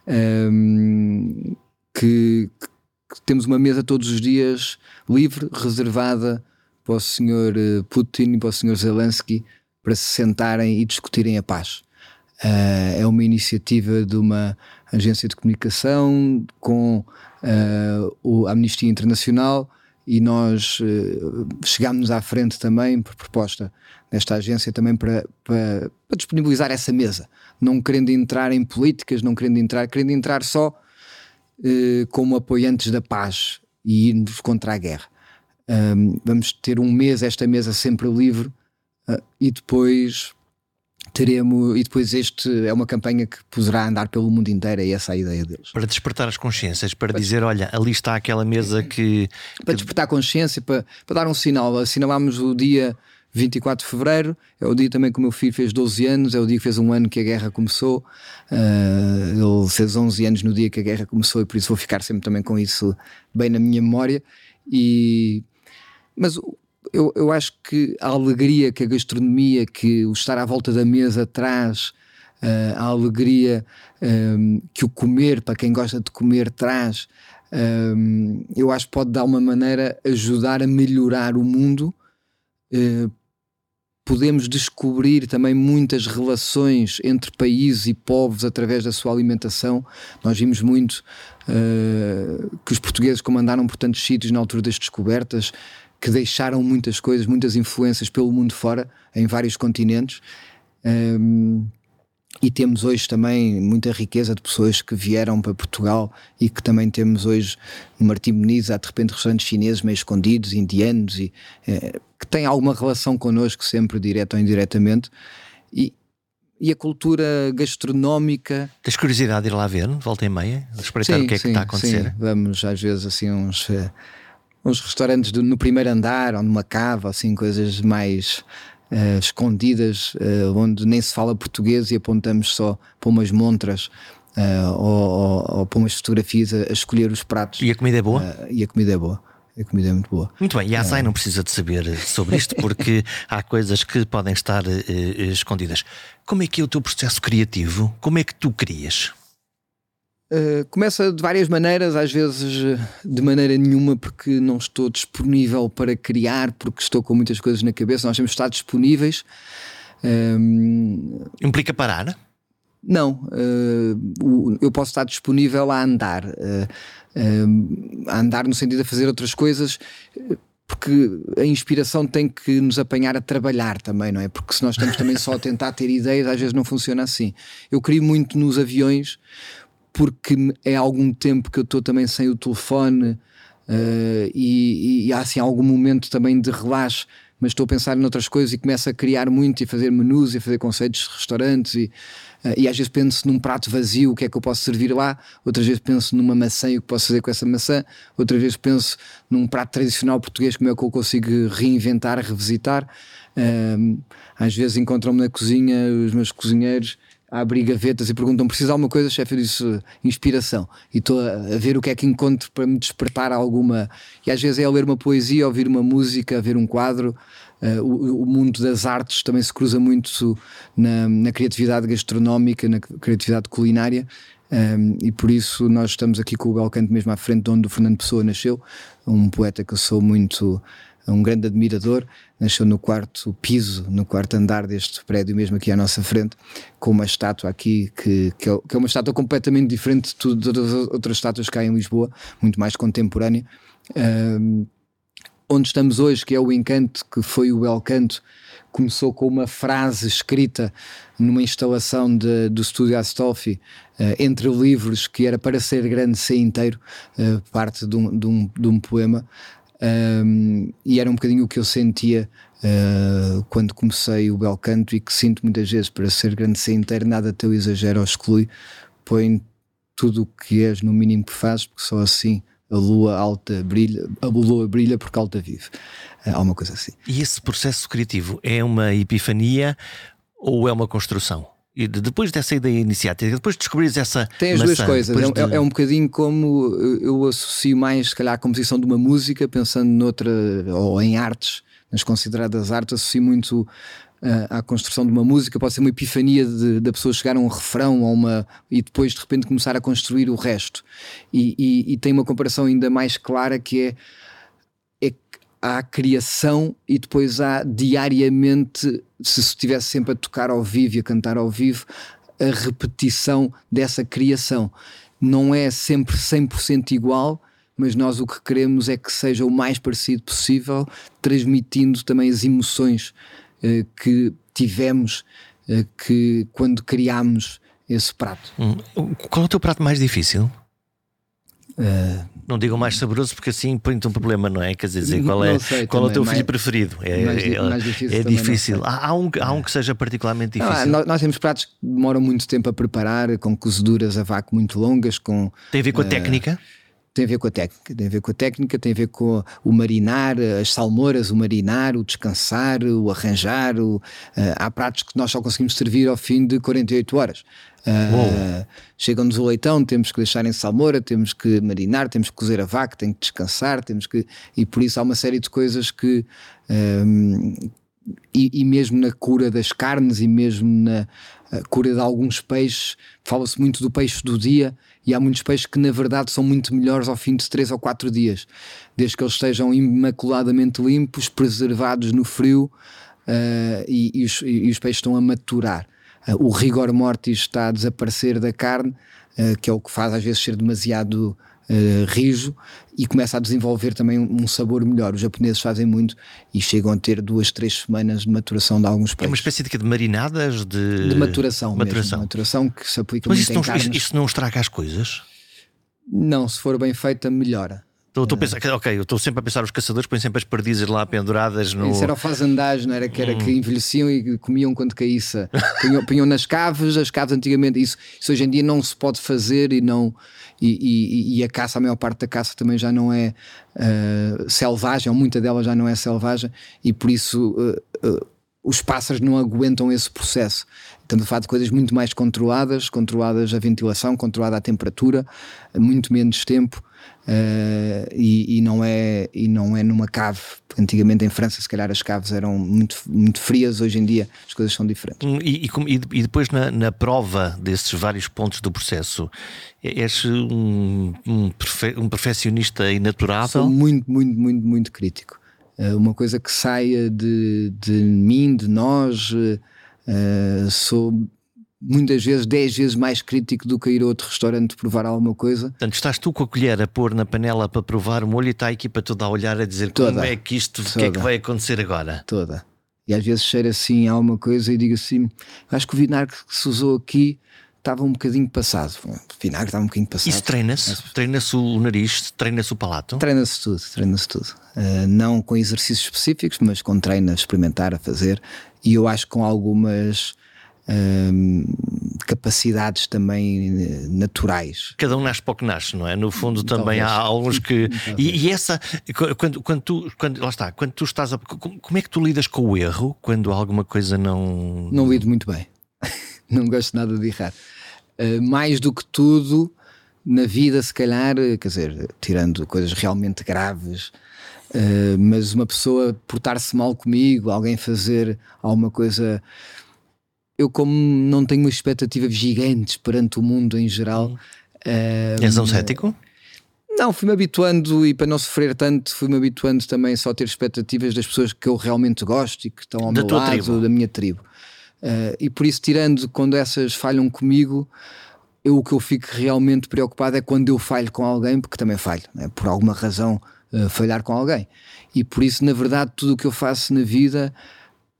um, que, que, temos uma mesa todos os dias livre, reservada para o Sr. Eh, Putin e para o Sr. Zelensky para se sentarem e discutirem a paz. Uh, é uma iniciativa de uma agência de comunicação com uh, o Amnistia Internacional e nós uh, chegámos à frente também por proposta desta agência também para, para, para, disponibilizar essa mesa, não querendo entrar em políticas, não querendo entrar, querendo entrar só uh, como apoiantes da paz e irmos contra a guerra. Um, vamos ter um mês, esta mesa sempre livre, uh, e depois teremos, e depois este é uma campanha que poderá andar pelo mundo inteiro, é essa a ideia deles. Para despertar as consciências, para, para dizer, olha, ali está aquela mesa que. Para despertar a consciência, para, para dar um sinal. Assinalámos o dia 24 de Fevereiro, é o dia também que o meu filho fez 12 anos, é o dia que fez um ano que a guerra começou. Uh, ele fez 11 anos no dia que a guerra começou e por isso vou ficar sempre também com isso bem na minha memória. E, mas eu, eu acho que a alegria que a gastronomia, que o estar à volta da mesa traz, uh, a alegria um, ehm, que o comer, para quem gosta de comer, traz, um, ehm, eu acho que pode de alguma maneira ajudar a melhorar o mundo. Uh, podemos descobrir também muitas relações entre países e povos através da sua alimentação. Nós vimos muito uh, que os portugueses comandaram por tantos sítios na altura das descobertas, que deixaram muitas coisas, muitas influências pelo mundo fora, em vários continentes. Um, e temos hoje também muita riqueza de pessoas que vieram para Portugal e que também temos hoje no Martim Beniz, há de repente restaurantes chineses meio escondidos, indianos, e, é, que têm alguma relação connosco, sempre direto ou indiretamente. E, e a cultura gastronómica. Tens curiosidade de ir lá ver, volta e meia, espreitar sim, o que é sim, que está a acontecer? Sim, vamos às vezes assim uns. Uns restaurantes do, no primeiro andar ou numa cava, assim, coisas mais uh, escondidas, uh, onde nem se fala português e apontamos só para umas montras. Uh, ou, ou, ou, para umas fotografias a, a, escolher os pratos. E a comida é boa? e a comida é boa. A comida é muito boa. Muito bem, e a Azai não precisa de saber sobre isto porque há coisas que podem estar escondidas. Como é que é o teu processo criativo? Como é que tu crias? Uh, começa de várias maneiras, às vezes eh, de maneira nenhuma, porque não estou disponível para criar, porque estou com muitas coisas na cabeça. Nós temos de estar disponíveis. Um, Implica parar? Não, uh, eu posso estar disponível a andar, uh, a andar no sentido de fazer outras coisas, porque a inspiração tem que nos apanhar a trabalhar também, não é? Porque se nós estamos também só a tentar ter ideias, às vezes não funciona assim. Eu crio muito nos aviões porque é algum tempo que eu estou também sem o telefone uh, e, e, há assim algum momento também de relaxo, mas estou a pensar em outras coisas e começo a criar muito e fazer menus e fazer conceitos de restaurantes e, uh, e às vezes penso num prato vazio, o que é que eu posso servir lá, outras vezes penso numa maçã e o que posso fazer com essa maçã, outras vezes penso num prato tradicional português, como é que eu consigo reinventar, revisitar. Uh, às vezes encontram-me na cozinha os meus cozinheiros abrir gavetas e perguntam: precisa de alguma coisa? Chefe, eu disse inspiração. E estou a ver o que é que encontro para me despertar alguma. E às vezes é ler uma poesia, ouvir uma música, ver um quadro. Uh, o, o, mundo das artes também se cruza muito na, na criatividade gastronómica, na criatividade culinária. Um, e por isso nós estamos aqui com o Belcanto mesmo à frente de onde o Fernando Pessoa nasceu, um poeta que eu sou muito um grande admirador, nasceu no quarto piso, no quarto andar deste prédio, mesmo aqui à nossa frente, com uma estátua aqui que, que, é, é uma estátua completamente diferente de, tudo, todas as outras estátuas que há em Lisboa, muito mais contemporânea. Um, onde estamos hoje, que é o Encanto, que foi o Belcanto, começou com uma frase escrita numa instalação de, do estúdio Astolfi, uh, entre livros, que era para ser grande ser inteiro, uh, parte de um, de, um, de um poema. Um, e era um bocadinho o que eu sentia uh, quando comecei o bel canto e que sinto muitas vezes para ser grande ser inteiro, nada teu exagero ou exclui, põe tudo o que és no mínimo que fazes, porque só assim a lua alta brilha, a lua brilha porque alta vive. Uh, há uma coisa assim. E esse processo criativo é uma epifania ou é uma construção? E depois dessa ideia iniciática, depois de descobrires essa. Tem as duas coisas. É, de... é, um bocadinho como eu associo mais, se calhar, a composição de uma música, pensando noutra, ou em artes, nas consideradas artes, associo muito uh, à construção de uma música. Pode ser uma epifania da pessoa chegar a um refrão ou uma, e depois de repente começar a construir o resto. E, e, e tem uma comparação ainda mais clara que é há criação e depois há diariamente, se estivesse sempre a tocar ao vivo e a cantar ao vivo, a repetição dessa criação. Não é sempre 100% igual, mas nós o que queremos é que seja o mais parecido possível, transmitindo também as emoções eh, que tivemos eh, que quando criámos esse prato. Hum. Qual é o teu prato mais difícil? Uh, não digam mais saboroso porque assim põe-te um problema, não é? Quer dizer, qual é, sei, qual é o teu filho preferido? É, mais, é, mais difícil. É difícil. Há, há, um, há um que seja particularmente difícil. Não, nós, temos pratos que demoram muito tempo a preparar, com cozeduras a vácuo muito longas. Com, Tem a ver com a uh, técnica? Tem a ver com a técnica, tem a ver com a técnica, tem a ver com o marinar, as salmoras, o marinar, o descansar, o arranjar. O, uh, há pratos que nós só conseguimos servir ao fim de 48 horas. Uh, Chegam-nos o leitão, temos que deixar em salmoura, temos que marinar, temos que cozer a vaca, tem que descansar, temos que. E por isso há uma série de coisas que. Um, e, e, mesmo na cura das carnes e mesmo na cura de alguns peixes, fala-se muito do peixe do dia e há muitos peixes que na verdade são muito melhores ao fim de 3 ou 4 dias, desde que eles estejam imaculadamente limpos, preservados no frio uh, e, e, os, e, os, peixes estão a maturar. Uh, o rigor mortis está a desaparecer da carne, uh, que é o que faz às vezes ser demasiado uh, rijo e começa a desenvolver também um, sabor melhor. Os japoneses fazem muito e chegam a ter duas, três semanas de maturação de alguns peixes. É uma espécie de, de marinadas de, de maturação, maturação. Mesmo, maturação que se aplica Mas muito isso não, isso não estraga as coisas? Não, se for bem feita, melhora. Estou, a pensar, ok, eu estou sempre a pensar os caçadores põem sempre as perdizes lá penduradas no. Isso era o fazendagem, não era? Que era hum. que envelheciam e comiam quando caísse. Punham, punham nas caves, as caves antigamente, isso, isso hoje em dia não se pode fazer e não. E, e, e a caça, a maior parte da caça também já não é uh, selvagem, ou muita dela já não é selvagem, e por isso uh, uh, os pássaros não aguentam esse processo. Estamos a falar de coisas muito mais controladas, controladas a ventilação, controlada a temperatura, muito menos tempo. Uh, e, e, não é, e não é numa cave. Antigamente em França, se calhar as caves eram muito, muito frias, hoje em dia as coisas são diferentes. Hum, e, e, e depois na, na, prova desses vários pontos do processo, és um, um, perfe, um perfeccionista inaturável? Sou muito, muito, muito, muito crítico. Uh, uma coisa que saia de, de mim, de nós, uh, sou muitas vezes 10 vezes mais crítico do que ir a outro restaurante provar alguma coisa. Portanto, estás tu com a colher a pôr na panela para provar o molho e está a equipa toda a olhar a dizer toda, como é que isto, o que é que vai acontecer agora? Toda. E às vezes cheira assim a alguma coisa e digo assim: acho que o vinagre que se usou aqui estava um bocadinho passado. O vinagre estava um bocadinho passado. Isso treina-se? Treina-se o nariz? Treina-se o palato? Treina-se tudo, treina-se tudo. Uh, não com exercícios específicos, mas com treino a experimentar, a fazer. E eu acho que com algumas capacidades também eh, naturais. Cada um nasce para o que nasce, não é? No fundo também Talvez. há alguns que. E, e, essa, quando, quando tu, quando, lá está, quando tu estás a. Como é que tu lidas com o erro quando alguma coisa não. Não lido muito bem. não gosto nada de errar. Uh, mais do que tudo, na vida, se calhar, quer dizer, tirando coisas realmente graves, Uh, mas uma pessoa portar-se mal comigo, alguém fazer alguma coisa. Eu, como não tenho expectativas gigantes perante o mundo em geral. Uh, És um cético? Não, fui-me habituando e para não sofrer tanto, fui-me habituando também só a ter expectativas das pessoas que eu realmente gosto e que estão ao da meu lado, tribo. da minha tribo. Uh, e por isso, tirando quando essas falham comigo, eu, o que eu fico realmente preocupado é quando eu falho com alguém, porque também falho, né? por alguma razão uh, falhar com alguém. E por isso, na verdade, tudo o que eu faço na vida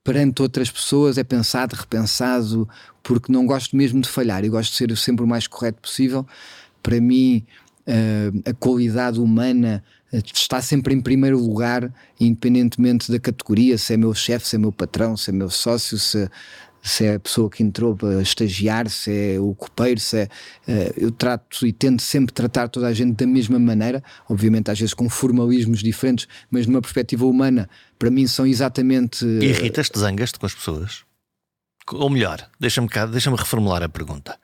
perante outras pessoas é pensado, repensado, porque não gosto mesmo de falhar e gosto de ser sempre o mais correto possível. Para mim, uh, a qualidade humana uh, está sempre em primeiro lugar, independentemente da categoria, se é meu chefe, se é meu patrão, se é meu sócio, se, se é a pessoa que entrou para estagiar, se é o copeiro, se é. Uh, eu trato e tento sempre tratar toda a gente da mesma maneira, obviamente às vezes com formalismos diferentes, mas numa perspectiva humana, para mim são exatamente. Irritas-te, zangas-te com as pessoas? Ou melhor, deixa-me deixa reformular a pergunta.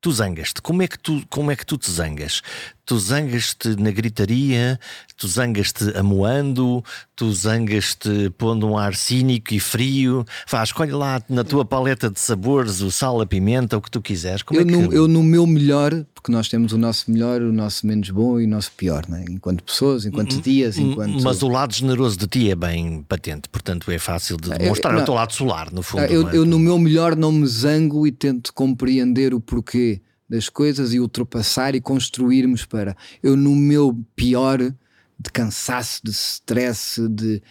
Tu zangas-te. Como, é que tu, como é que tu te zangas? Tu zangas-te na gritaria, tu zangas-te amoando, tu zangas-te pondo um ar cínico e frio. Faz, escolhe lá na tua paleta de sabores o sal, a pimenta, o que tu quiseres. Como eu, é que... no, eu no meu melhor, porque nós temos o nosso melhor, o nosso menos bom e o nosso pior, né? enquanto pessoas, enquanto hum, dias, hum, enquanto. Mas o lado generoso de ti é bem patente, portanto é fácil de demonstrar. Eu, não, o teu lado solar, no fundo. Eu, é? eu no meu melhor não me zango e tento compreender o porquê das coisas e ultrapassar e construirmos para. Eu, no meu pior, de cansaço, de stress, de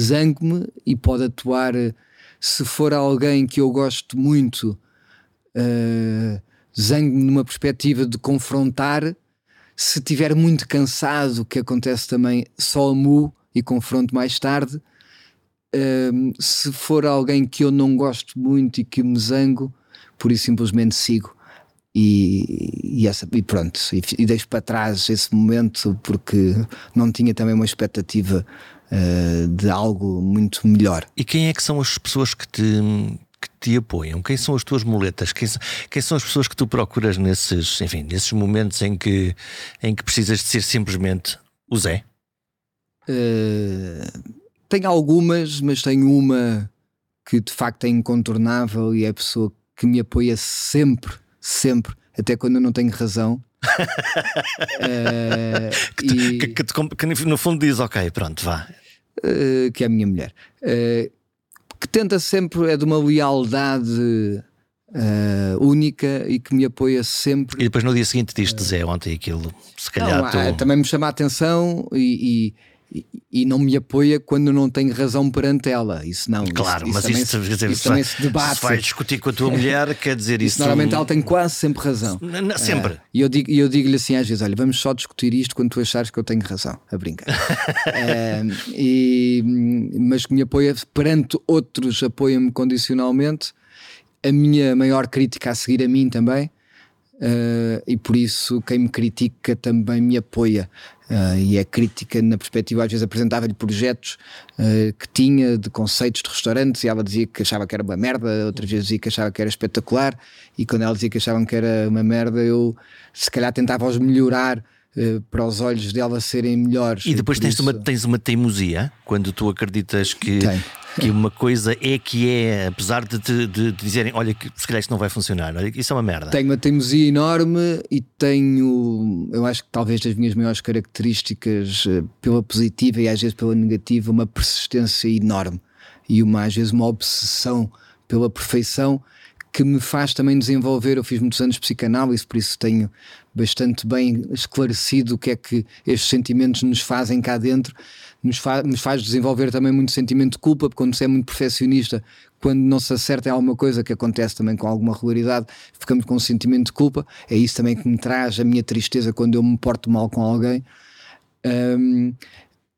zango-me e pode atuar. Se for alguém que eu gosto muito, uh, zango-me numa perspectiva de confrontar. Se tiver muito cansado, que acontece também, só amo e confronto mais tarde. Uh, se for alguém que eu não gosto muito e que me zango, por isso simplesmente sigo e, e, essa, e pronto, e, e, deixo para trás esse momento porque não tinha também uma expectativa uh, de algo muito melhor. E quem é que são as pessoas que te, que te apoiam? Quem são as tuas muletas? Quem, quem, são as pessoas que tu procuras nesses, enfim, nesses momentos em que, em que precisas de ser simplesmente o Zé? Uh, tenho algumas, mas tenho uma que de facto é incontornável e é a pessoa que me apoia sempre sempre, até quando eu não tenho razão. uh, que, e, que, que, que, no fundo diz: Ok, pronto, vá. Uh, que é a minha mulher. Uh, que tenta sempre, é de uma lealdade única e que me apoia sempre. E depois no dia seguinte diz-te, Zé, ontem aquilo, se calhar. Não, tu... Também me chama a atenção e, e, não me apoia quando não tenho razão perante ela. Isso não. Claro, isso, mas isso, isso, também, dizer, isso também se debate. Se vai discutir com a tua mulher, quer dizer isso. Normalmente ela tem quase sempre razão. Sempre. Uh, e eu digo-lhe digo assim às vezes: olha, vamos só discutir isto quando tu achares que eu tenho razão. A brincar. uh, e, mas que me apoia perante outros, apoia-me condicionalmente. A minha maior crítica a seguir a mim também. Uh, e por isso quem me critica também me apoia. Uh, e é crítica na perspectiva, às vezes apresentava-lhe projetos uh, que tinha de conceitos de restaurantes e ela dizia que achava que era uma merda, outras vezes dizia que achava que era espetacular, e quando ela dizia que achavam que era uma merda, eu se calhar tentava-os melhorar uh, para os olhos dela serem melhores. E depois tens, isso... uma, tens uma teimosia quando tu acreditas que, que uma coisa é que é, apesar de te de, de dizerem, olha, que se calhar isto não vai funcionar, olha, isso é uma merda. Tenho uma teimosia enorme e tenho, eu acho que talvez das minhas maiores características, eh, pela positiva e às vezes pela negativa, uma persistência enorme e uma, às vezes uma obsessão pela perfeição que me faz também desenvolver. Eu fiz muitos anos de psicanálise, por isso tenho bastante bem esclarecido o que é que estes sentimentos nos fazem cá dentro nos, fa nos faz desenvolver também muito sentimento de culpa, porque quando se é muito perfeccionista, quando não se acerta em alguma coisa, que acontece também com alguma regularidade, ficamos com um sentimento de culpa. É isso também que me traz a minha tristeza quando eu me porto mal com alguém. Um,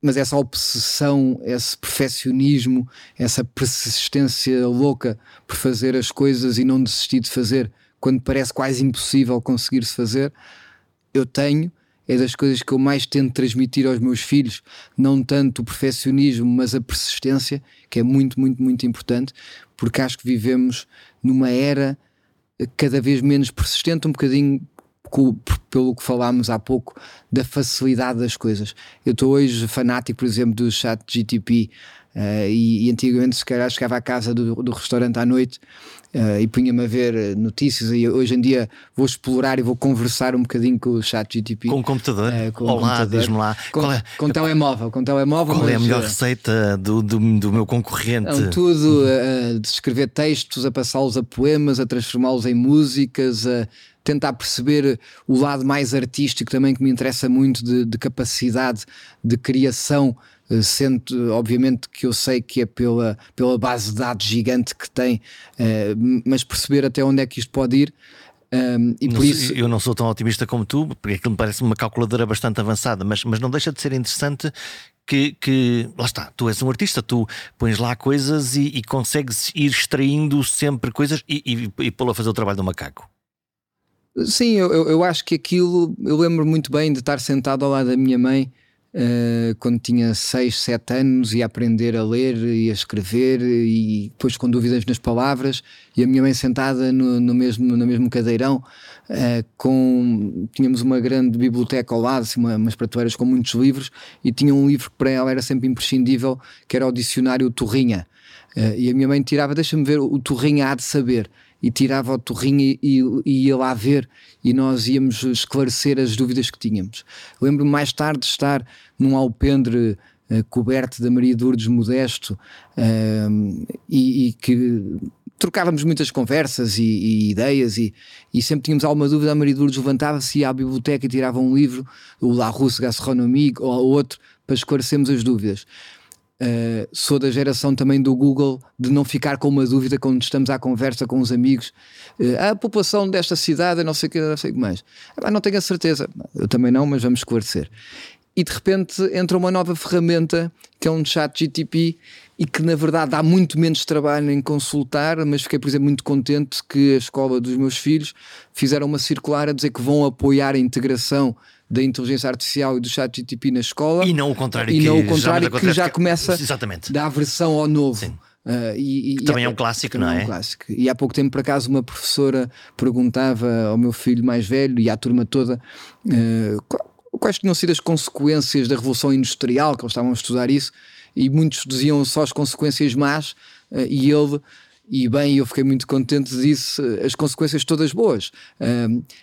mas essa obsessão, esse perfeccionismo, essa persistência louca por fazer as coisas e não desistir de fazer quando parece quase impossível conseguir-se fazer, eu tenho é das coisas que eu mais tento transmitir aos meus filhos, não tanto o perfeccionismo, mas a persistência, que é muito, muito, muito importante, porque acho que vivemos numa era cada vez menos persistente, um bocadinho pelo que falámos há pouco da facilidade das coisas. Eu estou hoje fanático, por exemplo, do chat GTP. Uh, e, e, antigamente, se calhar, chegava à casa do, do restaurante à noite uh, e punha-me a ver notícias. E hoje em dia vou explorar e vou conversar um bocadinho com o chat GTP. Com o computador? Uh, com Olá, diz-me lá. Com, é, com telemóvel. Com telemóvel qual mas, é a melhor receita do, do, do meu concorrente? Não, tudo, de escrever textos, a passá-los a poemas, a transformá-los em músicas, a tentar perceber o lado mais artístico também que me interessa muito de, de capacidade de criação eh, sendo obviamente que eu sei que é pela, pela base de dados gigante que tem, uh, mas perceber até onde é que isto pode ir. Um, ehm, e não, por isso... Eu não sou tão otimista como tu, porque aquilo me parece uma calculadora bastante avançada, mas, mas não deixa de ser interessante que, que, lá está, tu és um artista, tu pões lá coisas e, e consegues ir extraindo sempre coisas e, e, e pô-lo a fazer o trabalho do macaco. Sim, eu, eu acho que aquilo, eu lembro muito bem de estar sentado ao lado da minha mãe Uh, quando tinha 6, 7 anos e aprender a ler e a escrever e depois com dúvidas nas palavras e a minha mãe sentada no, no mesmo, no mesmo cadeirão uh, com, tínhamos uma grande biblioteca ao lado, assim, uma, umas prateleiras com muitos livros e tinha um livro que para ela era sempre imprescindível que era o dicionário Torrinha. Uh, e a minha mãe tirava, deixa-me ver o Torrinha há de saber e tirava o torrinho e, e, e, ia lá ver e nós íamos esclarecer as dúvidas que tínhamos. Lembro-me mais tarde de estar num alpendre uh, coberto da Maria de Lourdes Modesto uh, e, e, que trocávamos muitas conversas e, ideias e, sempre tínhamos alguma dúvida, a Maria de Lourdes levantava-se à biblioteca e tirava um livro, o La Russe Gastronomie ou outro, para esclarecermos as dúvidas. Uh, sou da geração também do Google de não ficar com uma dúvida quando estamos à conversa com os amigos. Uh, a população desta cidade, não sei o que, não sei o que mais. Ah, não tenho a certeza. Eu também não, mas vamos esclarecer. E de repente entra uma nova ferramenta que é um chat GTP e que na verdade dá muito menos trabalho em consultar, mas fiquei, por exemplo, muito contente que a escola dos meus filhos fizeram uma circular a dizer que vão apoiar a integração da inteligência artificial e do chat GTP na escola. E não o contrário, e não o contrário já que já começa Exatamente. da aversão ao novo. Sim. Uh, e, e, também é um clássico, não é? é um clássico. E há pouco tempo, por acaso, uma professora perguntava ao meu filho mais velho e à turma toda uh, quais tinham sido as consequências da Revolução Industrial, que eles estavam a estudar isso, e muitos diziam só as consequências más, uh, e ele e bem, eu fiquei muito contente, disse as consequências todas boas.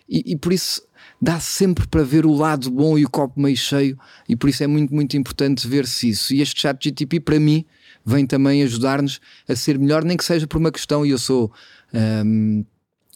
e, e, por isso dá sempre para ver o lado bom e o copo meio cheio, e por isso é muito, muito importante ver-se isso. E este chat GTP, para mim, vem também ajudar-nos a ser melhor, nem que seja por uma questão, e eu sou, um,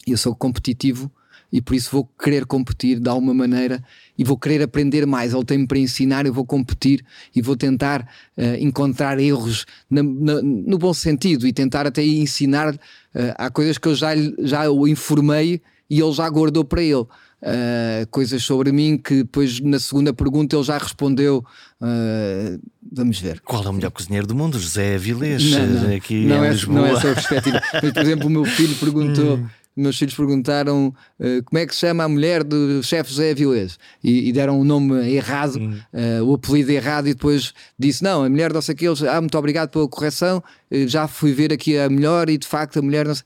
eu sou competitivo e por isso vou querer competir de alguma maneira e vou querer aprender mais. Ele tem-me para ensinar, eu vou competir e vou tentar uh, encontrar erros na, na, no bom sentido e tentar até ensinar. Uh, há coisas que eu já, já o informei e ele já guardou para ele uh, coisas sobre mim que depois na segunda pergunta ele já respondeu. Uh, vamos ver. Qual é o melhor cozinheiro do mundo? José Avilés, não, não, aqui não em é, Lisboa. Não é essa a perspectiva. Mas, por exemplo, o meu filho perguntou. Hum. Meus filhos perguntaram uh, como é que se chama a mulher do chefe José Avilés e, e, deram o um nome errado, hum. uh, o apelido errado, e depois disse: Não, a mulher não sei aqueles, ah, muito obrigado pela correção, uh, já fui ver aqui a melhor e de facto a mulher não sei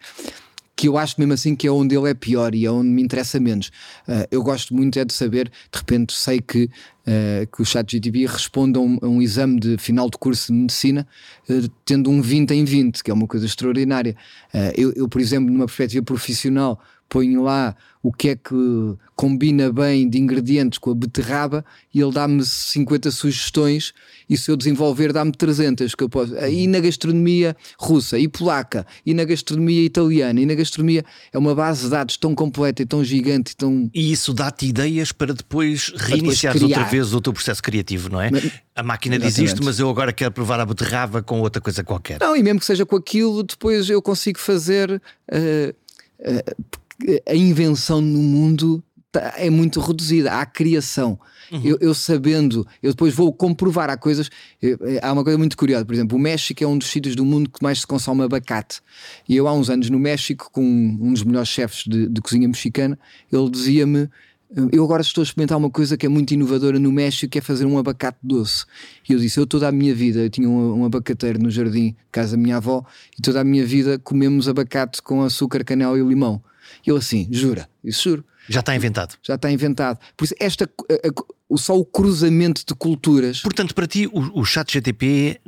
que eu acho mesmo assim que é onde ele é pior e é onde me interessa menos. Uh, eu gosto muito é de saber, de repente sei que, uh, que o chat responde a um, a um, exame de final de curso de medicina uh, tendo um 20 em 20, que é uma coisa extraordinária. Eu, eu, por exemplo, numa perspectiva profissional, ponho lá o que é que combina bem de ingredientes com a beterraba e ele dá-me 50 sugestões e se eu desenvolver dá-me 300 que eu posso. E na gastronomia russa e polaca e na gastronomia italiana e na gastronomia é uma base de dados tão completa e tão gigante e tão... E isso dá-te ideias para depois reiniciar outra vez o teu processo criativo, não é? Mas, a máquina diz isto, mas eu agora quero provar a beterraba com outra coisa qualquer. Não, e mesmo que seja com aquilo, depois eu consigo fazer... Uh, uh, a invenção no mundo tá, é muito reduzida, há criação. Uhum. Eu, eu, sabendo, eu depois vou comprovar, há coisas. Eu, é, há uma coisa muito curiosa, por exemplo, o México é um dos sítios do mundo que mais se consome abacate. E eu, há uns anos no México, com um dos melhores chefes de, de cozinha mexicana, ele dizia-me. Eu agora estou a experimentar uma coisa que é muito inovadora no México, que é fazer um abacate doce. E eu disse: Eu toda a minha vida, eu tinha um, um abacateiro no jardim, casa da minha avó, e toda a minha vida comemos abacate com açúcar, canela e limão. Eu assim, jura? Isso juro. Já está inventado. Já está inventado. Por isso, esta, a, a, só o cruzamento de culturas. Portanto, para ti, o, o chat GTP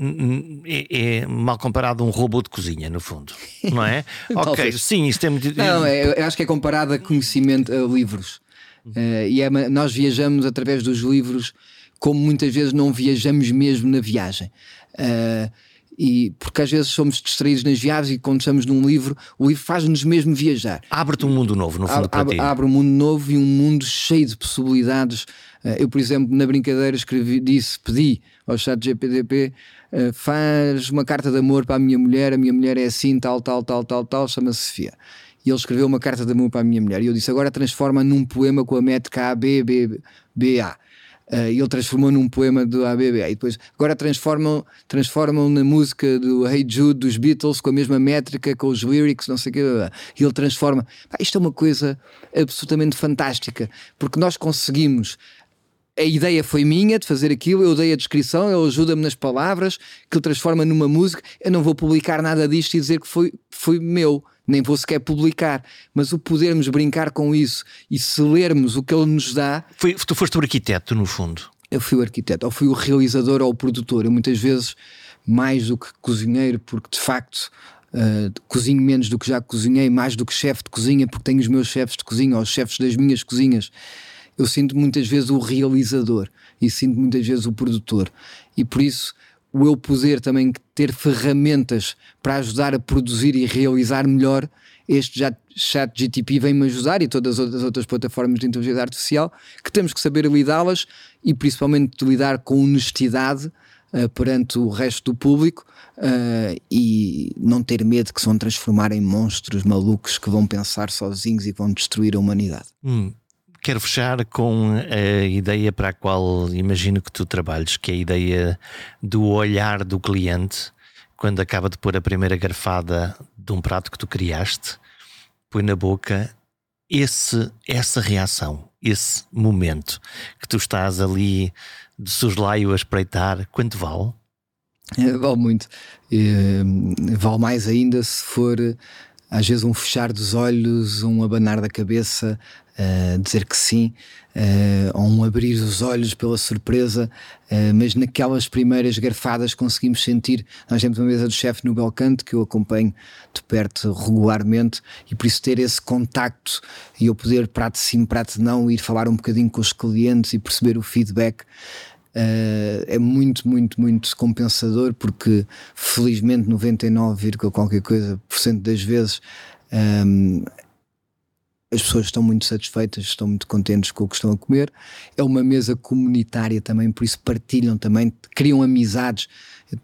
é, é, mal comparado a um robô de cozinha, no fundo, não é? ok, sim, isto é muito. Não, é, eu acho que é comparado a conhecimento, a livros. Uh, e é, nós viajamos através dos livros, como muitas vezes não viajamos mesmo na viagem. Uh, e porque às vezes somos distraídos nas viagens e quando estamos num livro, o livro faz-nos mesmo viajar. Abre-te um mundo novo, no fundo, abre, para abre, ti. Abre um mundo novo e um mundo cheio de possibilidades. Uh, eu, por exemplo, na brincadeira escrevi, disse, pedi ao chat GPDP uh, faz uma carta de amor para a minha mulher, a minha mulher é assim, tal, tal, tal, tal, tal, chama-se Sofia. E ele escreveu uma carta de amor para a minha mulher. E eu disse, agora transforma num poema com a métrica A, B, B, B, A. Uh, ele transformou num poema do ABB. E depois, agora transformam, transformam na música do Hey Jude dos Beatles com a mesma métrica, com os lyrics, não sei o quê. E ele transforma. Pá, isto é uma coisa absolutamente fantástica, porque nós conseguimos. A ideia foi minha de fazer aquilo, eu dei a descrição, ele ajuda-me nas palavras, que ele transforma numa música. Eu não vou publicar nada disto e dizer que foi, foi meu nem vou sequer publicar, mas o podermos brincar com isso e se lermos o que ele nos dá. Foi, tu foste o arquiteto, no fundo. Eu fui o arquiteto, ou fui o realizador ou o produtor. Eu muitas vezes, mais do que cozinheiro, porque de facto uh, cozinho menos do que já cozinhei, mais do que chefe de cozinha, porque tenho os meus chefes de cozinha ou os chefes das minhas cozinhas. Eu sinto muitas vezes o realizador e sinto muitas vezes o produtor. E por isso o eu poder também ter ferramentas para ajudar a produzir e realizar melhor, este chat GTP vem-me ajudar e todas as outras plataformas de inteligência artificial, que temos que saber lidá-las e principalmente lidar com honestidade uh, perante o resto do público uh, e não ter medo que se vão transformar em monstros malucos que vão pensar sozinhos e vão destruir a humanidade. Hum. Quero fechar com a ideia para a qual imagino que tu trabalhes, que é a ideia do olhar do cliente quando acaba de pôr a primeira garfada de um prato que tu criaste, põe na boca esse, essa reação, esse momento que tu estás ali de soslaio a espreitar, quanto vale? É, vale muito. É, vale mais ainda se for às vezes um fechar dos olhos, um abanar da cabeça, uh, dizer que sim, uh, ou um abrir os olhos pela surpresa, uh, mas naquelas primeiras garfadas conseguimos sentir. Nós temos uma mesa do chefe no Belcanto que eu acompanho de perto regularmente e por isso ter esse contacto e eu poder, prato sim, prato não, ir falar um bocadinho com os clientes e perceber o feedback. Uh, é muito, muito, muito compensador porque felizmente 99, qualquer coisa por cento das vezes um, ehm, as pessoas estão muito satisfeitas, estão muito contentes com o que estão a comer. É uma mesa comunitária também, por isso partilham também, criam amizades.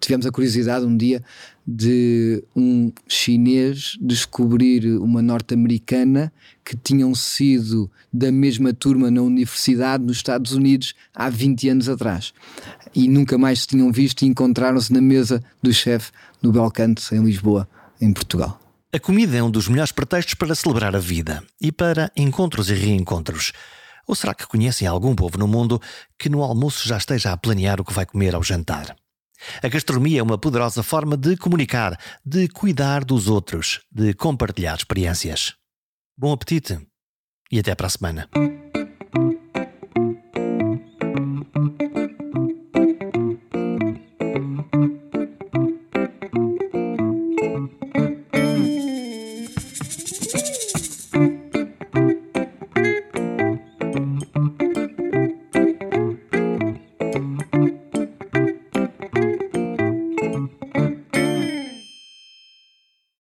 Tivemos a curiosidade um dia de um chinês descobrir uma norte-americana que tinham sido da mesma turma na universidade nos Estados Unidos há 20 anos atrás. E nunca mais se tinham visto e encontraram-se na mesa do chefe no Belcanto, em Lisboa, em Portugal. A comida é um dos melhores pretextos para celebrar a vida e para encontros e reencontros. Ou será que conhecem algum povo no mundo que no almoço já esteja a planear o que vai comer ao jantar? A gastronomia é uma poderosa forma de comunicar, de cuidar dos outros, de compartilhar experiências. Bom apetite e até para a semana.